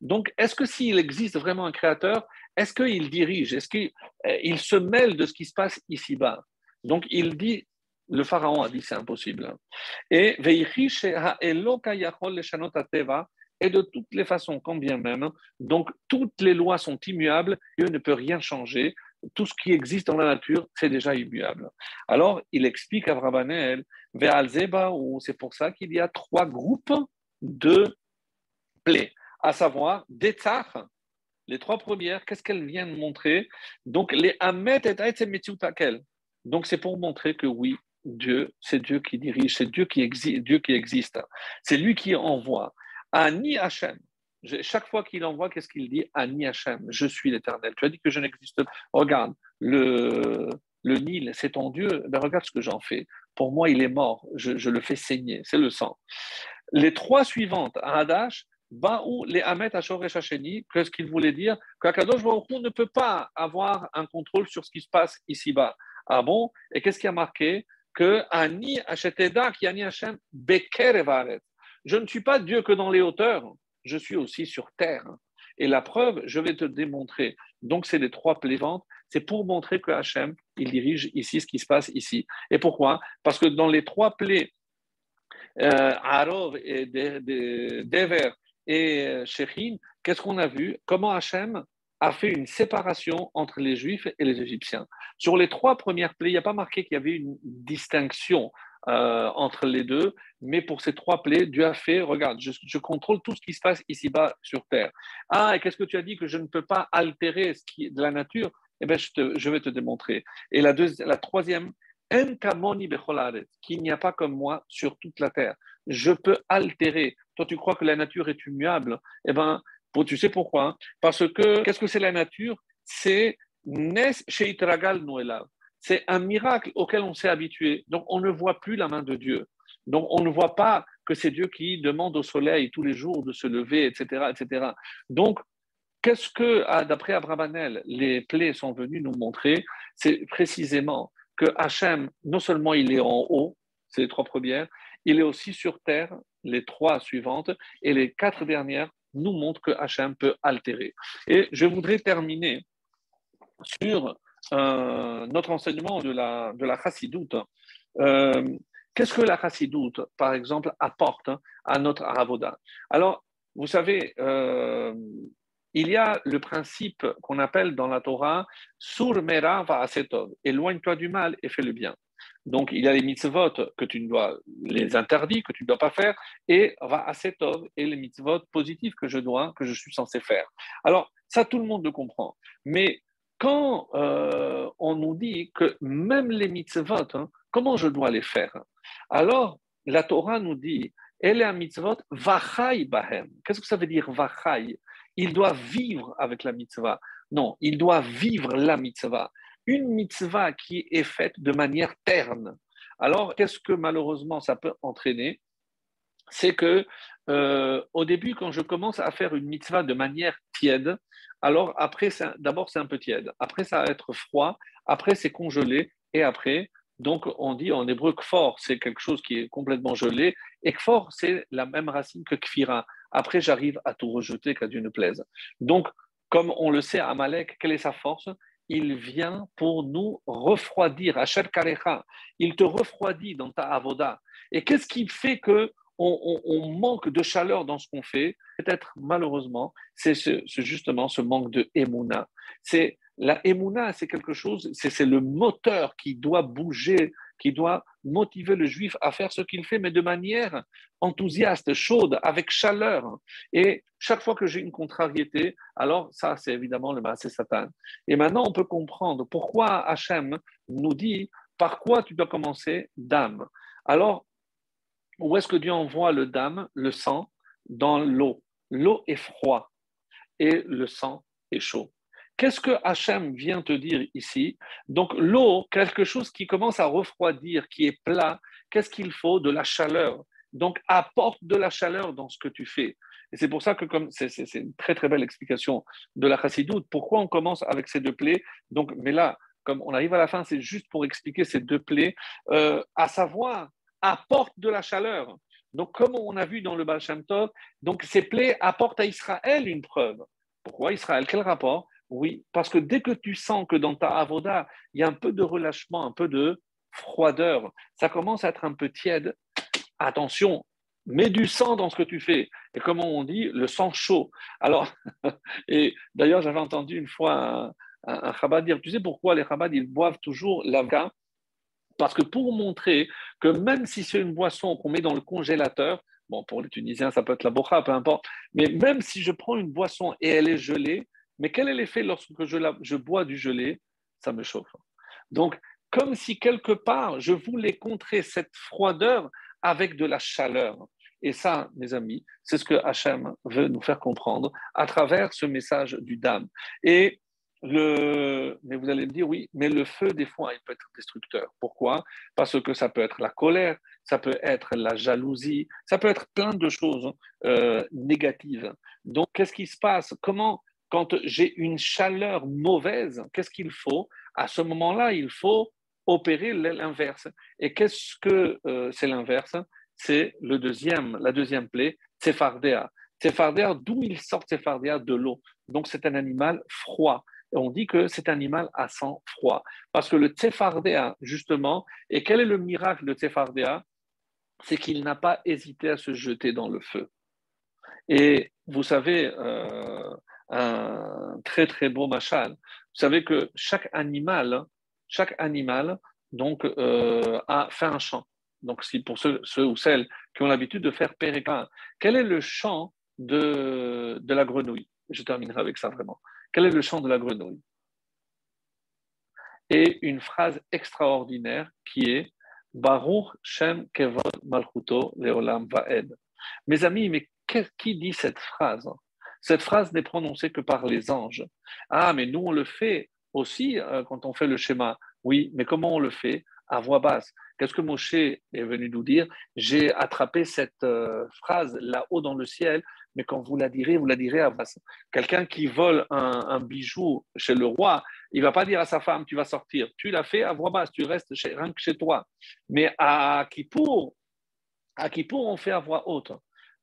Donc, est-ce que s'il existe vraiment un créateur, est-ce qu'il dirige? Est-ce qu'il euh, se mêle de ce qui se passe ici-bas? Donc, il dit le pharaon a dit c'est impossible. Et et de toutes les façons, quand bien même, donc toutes les lois sont immuables, Dieu ne peut rien changer, tout ce qui existe dans la nature, c'est déjà immuable. Alors, il explique à Brabanel, c'est pour ça qu'il y a trois groupes de plaies, à savoir des tsar. Les trois premières, qu'est-ce qu'elles viennent montrer? Donc, les Amet et Donc, c'est pour montrer que oui, Dieu, c'est Dieu qui dirige, c'est Dieu qui existe, Dieu qui existe. C'est lui qui envoie. Ani Hachem. Chaque fois qu'il envoie, qu'est-ce qu'il dit? Ani Hachem, je suis l'éternel. Tu as dit que je n'existe pas. Regarde, le, Nil, c'est ton Dieu. Ben regarde ce que j'en fais. Pour moi, il est mort. Je, le fais saigner. C'est le sang. Les trois suivantes, Hadash, Baou, les Hamet, Ashor et qu'est-ce qu'il voulait dire? Qu'Akadosh ne peut pas avoir un contrôle sur ce qui se passe ici-bas. Ah bon? Et qu'est-ce qui a marqué? Que Ani qui Je ne suis pas Dieu que dans les hauteurs, je suis aussi sur terre. Et la preuve, je vais te démontrer. Donc, c'est les trois plaivantes. C'est pour montrer que Hachem, il dirige ici ce qui se passe ici. Et pourquoi? Parce que dans les trois plaies euh, Arov et Dever et Shechin, qu'est-ce qu'on a vu? Comment Hachem a fait une séparation entre les Juifs et les Égyptiens. Sur les trois premières plaies, il n'y a pas marqué qu'il y avait une distinction euh, entre les deux, mais pour ces trois plaies, Dieu a fait, regarde, je, contrôle tout ce qui se passe ici-bas sur Terre. Ah, et qu'est-ce que tu as dit que je ne peux pas altérer ce qui est de la nature? Eh bien, je, vais te démontrer. Et la, la troisième, qu'il n'y a pas comme moi sur toute la terre. Je peux altérer. Toi, tu crois que la nature est immuable? Eh bien, tu sais pourquoi hein? Parce que, qu'est-ce que c'est la nature? C'est. C'est un miracle auquel on s'est habitué. Donc, on ne voit plus la main de Dieu. Donc, on ne voit pas que c'est Dieu qui demande au soleil tous les jours de se lever, etc. etc. Donc, qu'est-ce que, ah, d'après Abrabanel, les plaies sont venues nous montrer C'est précisément que Hachem, non seulement il est en haut, c'est les trois premières, il est aussi sur terre, les trois suivantes, et les quatre dernières nous montrent que Hachem peut altérer. Et je voudrais terminer sur euh, notre enseignement de la, de la. Euh, qu'est-ce que la chassidoute, par exemple, apporte à notre aravoda Alors, vous savez, euh, il y a le principe qu'on appelle dans la Torah Sur mera va asetov, éloigne-toi du mal et fais le bien. Donc, il y a les mitzvot que tu dois, les interdits que tu ne dois pas faire, et va asetov, et les mitzvot positifs que je dois, que je suis censé faire. Alors, ça, tout le monde le comprend. Mais quand euh, on nous dit que même les mitzvot, hein, comment je dois les faire? Alors, la Torah nous dit, elle est un mitzvot, vachai bahem. Qu'est-ce que ça veut dire vachai? Il doit vivre avec la mitzvah. Non, il doit vivre la mitzvah. Une mitzvah qui est faite de manière terne. Alors, qu'est-ce que malheureusement ça peut entraîner? C'est que euh, au début, quand je commence à faire une mitzvah de manière tiède, alors après, d'abord c'est un peu tiède, après ça va être froid, après c'est congelé, et après, donc on dit en hébreu kfor, c'est quelque chose qui est complètement gelé, et kfor, c'est la même racine que kfira. Après, j'arrive à tout rejeter, qu'à Dieu ne plaise. Donc, comme on le sait, Amalek, quelle est sa force? Il vient pour nous refroidir. Asher Karecha, il te refroidit dans ta avoda. Et qu'est-ce qui fait que on, manque de chaleur dans ce qu'on fait, peut-être malheureusement, c'est justement ce manque de émouna. C'est la émouna, c'est quelque chose, c'est le moteur qui doit bouger, qui doit motiver le juif à faire ce qu'il fait, mais de manière enthousiaste, chaude, avec chaleur. Et chaque fois que j'ai une contrariété, alors ça, c'est évidemment le massé Satan. Et maintenant, on peut comprendre pourquoi Hachem nous dit par quoi tu dois commencer, dame? Alors, où est-ce que Dieu envoie le dame, le sang, dans l'eau L'eau est froide et le sang est chaud. Qu'est-ce que Hachem vient te dire ici? Donc l'eau, quelque chose qui commence à refroidir, qui est plat, qu'est-ce qu'il faut? De la chaleur. Donc apporte de la chaleur dans ce que tu fais. Et c'est pour ça que comme c'est, une très très belle explication de la chassidoute, pourquoi on commence avec ces deux plaies? Donc, mais là, comme on arrive à la fin, c'est juste pour expliquer ces deux plaies, euh, à savoir apporte de la chaleur. Donc, comme on a vu dans le Baal Shem Tov, donc ces plaies apportent à Israël une preuve. Pourquoi Israël? Quel rapport? Oui, parce que dès que tu sens que dans ta avoda, il y a un peu de relâchement, un peu de froideur, ça commence à être un peu tiède. Attention, mets du sang dans ce que tu fais. Et comme on dit, le sang chaud. Alors, [laughs] et d'ailleurs, j'avais entendu une fois un, un, dire, tu sais pourquoi les Chabad, ils boivent toujours l'avga parce que pour montrer que même si c'est une boisson qu'on met dans le congélateur, bon, pour les Tunisiens, ça peut être la bocha, peu importe, mais même si je prends une boisson et elle est gelée, mais quel est l'effet lorsque je, je bois du gelé? Ça me chauffe. Donc, comme si quelque part, je voulais contrer cette froideur avec de la chaleur. Et ça, mes amis, c'est ce que Hachem veut nous faire comprendre à travers ce message du Dame. Et le, mais vous allez me dire, oui, mais le feu, des fois, il peut être destructeur. Pourquoi? Parce que ça peut être la colère, ça peut être la jalousie, ça peut être plein de choses euh, négatives. Donc, qu'est-ce qui se passe? Comment, quand j'ai une chaleur mauvaise, qu'est-ce qu'il faut? À ce moment-là, il faut opérer l'inverse. Et qu'est-ce que euh, c'est l'inverse? C'est le deuxième, la deuxième plaie, Tsefardéa. Tsefardéa, d'où il sort Tsefardéa De l'eau. Donc, c'est un animal froid on dit que c'est un animal à sang froid. Parce que le tsefardéa, justement, et quel est le miracle de tsefardéa c'est qu'il n'a pas hésité à se jeter dans le feu. Et vous savez, euh, un très très beau machal, vous savez que chaque animal, chaque animal donc, euh, a fait un chant. Donc, si pour ceux, ou celles qui ont l'habitude de faire périclin, quel est le chant de, de la grenouille? Je terminerai avec ça vraiment. Quel est le chant de la grenouille? Et une phrase extraordinaire qui est Baruch Shem Kevod Malchuto Leolam Vaed. Mes amis, mais qui dit cette phrase? Cette phrase n'est prononcée que par les anges. Ah, mais nous, on le fait aussi euh, quand on fait le schéma. Oui, mais comment on le fait À voix basse? Qu'est-ce que Moshe est venu nous dire? J'ai attrapé cette euh, phrase là-haut dans le ciel, mais quand vous la direz, vous la direz à basse. Quelqu'un qui vole un, bijou chez le roi, il va pas dire à sa femme Tu vas sortir. Tu l'as fait à voix basse, tu restes rien que chez toi. Mais à Kippour, à Kippour, on fait à voix haute.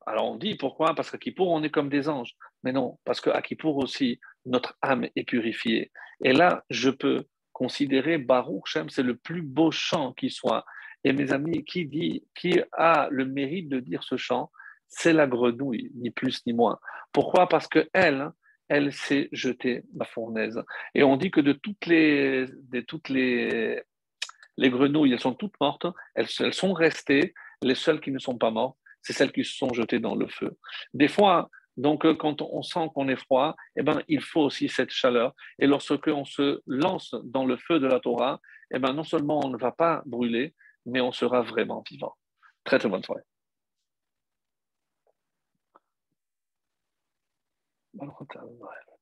Alors on dit pourquoi? Parce qu'à Kippour, on est comme des anges. Mais non, parce qu'à Kippour aussi, notre âme est purifiée. Et là, je peux considérer Baruch Shem, c'est le plus beau chant qui soit. Et mes amis, qui dit, qui a le mérite de dire ce chant, c'est la grenouille, ni plus ni moins. Pourquoi? Parce que elle, s'est jetée la fournaise. Et on dit que de toutes les, de toutes les, les grenouilles, elles sont toutes mortes, elles sont restées. Les seules qui ne sont pas mortes, c'est celles qui se sont jetées dans le feu. Des fois, donc, euh, quand on sent qu'on est froid, eh ben, il faut aussi cette chaleur. Et lorsque on se lance dans le feu de la Torah, eh ben, non seulement on ne va pas brûler, mais on sera vraiment vivant. Très, très bonne soirée.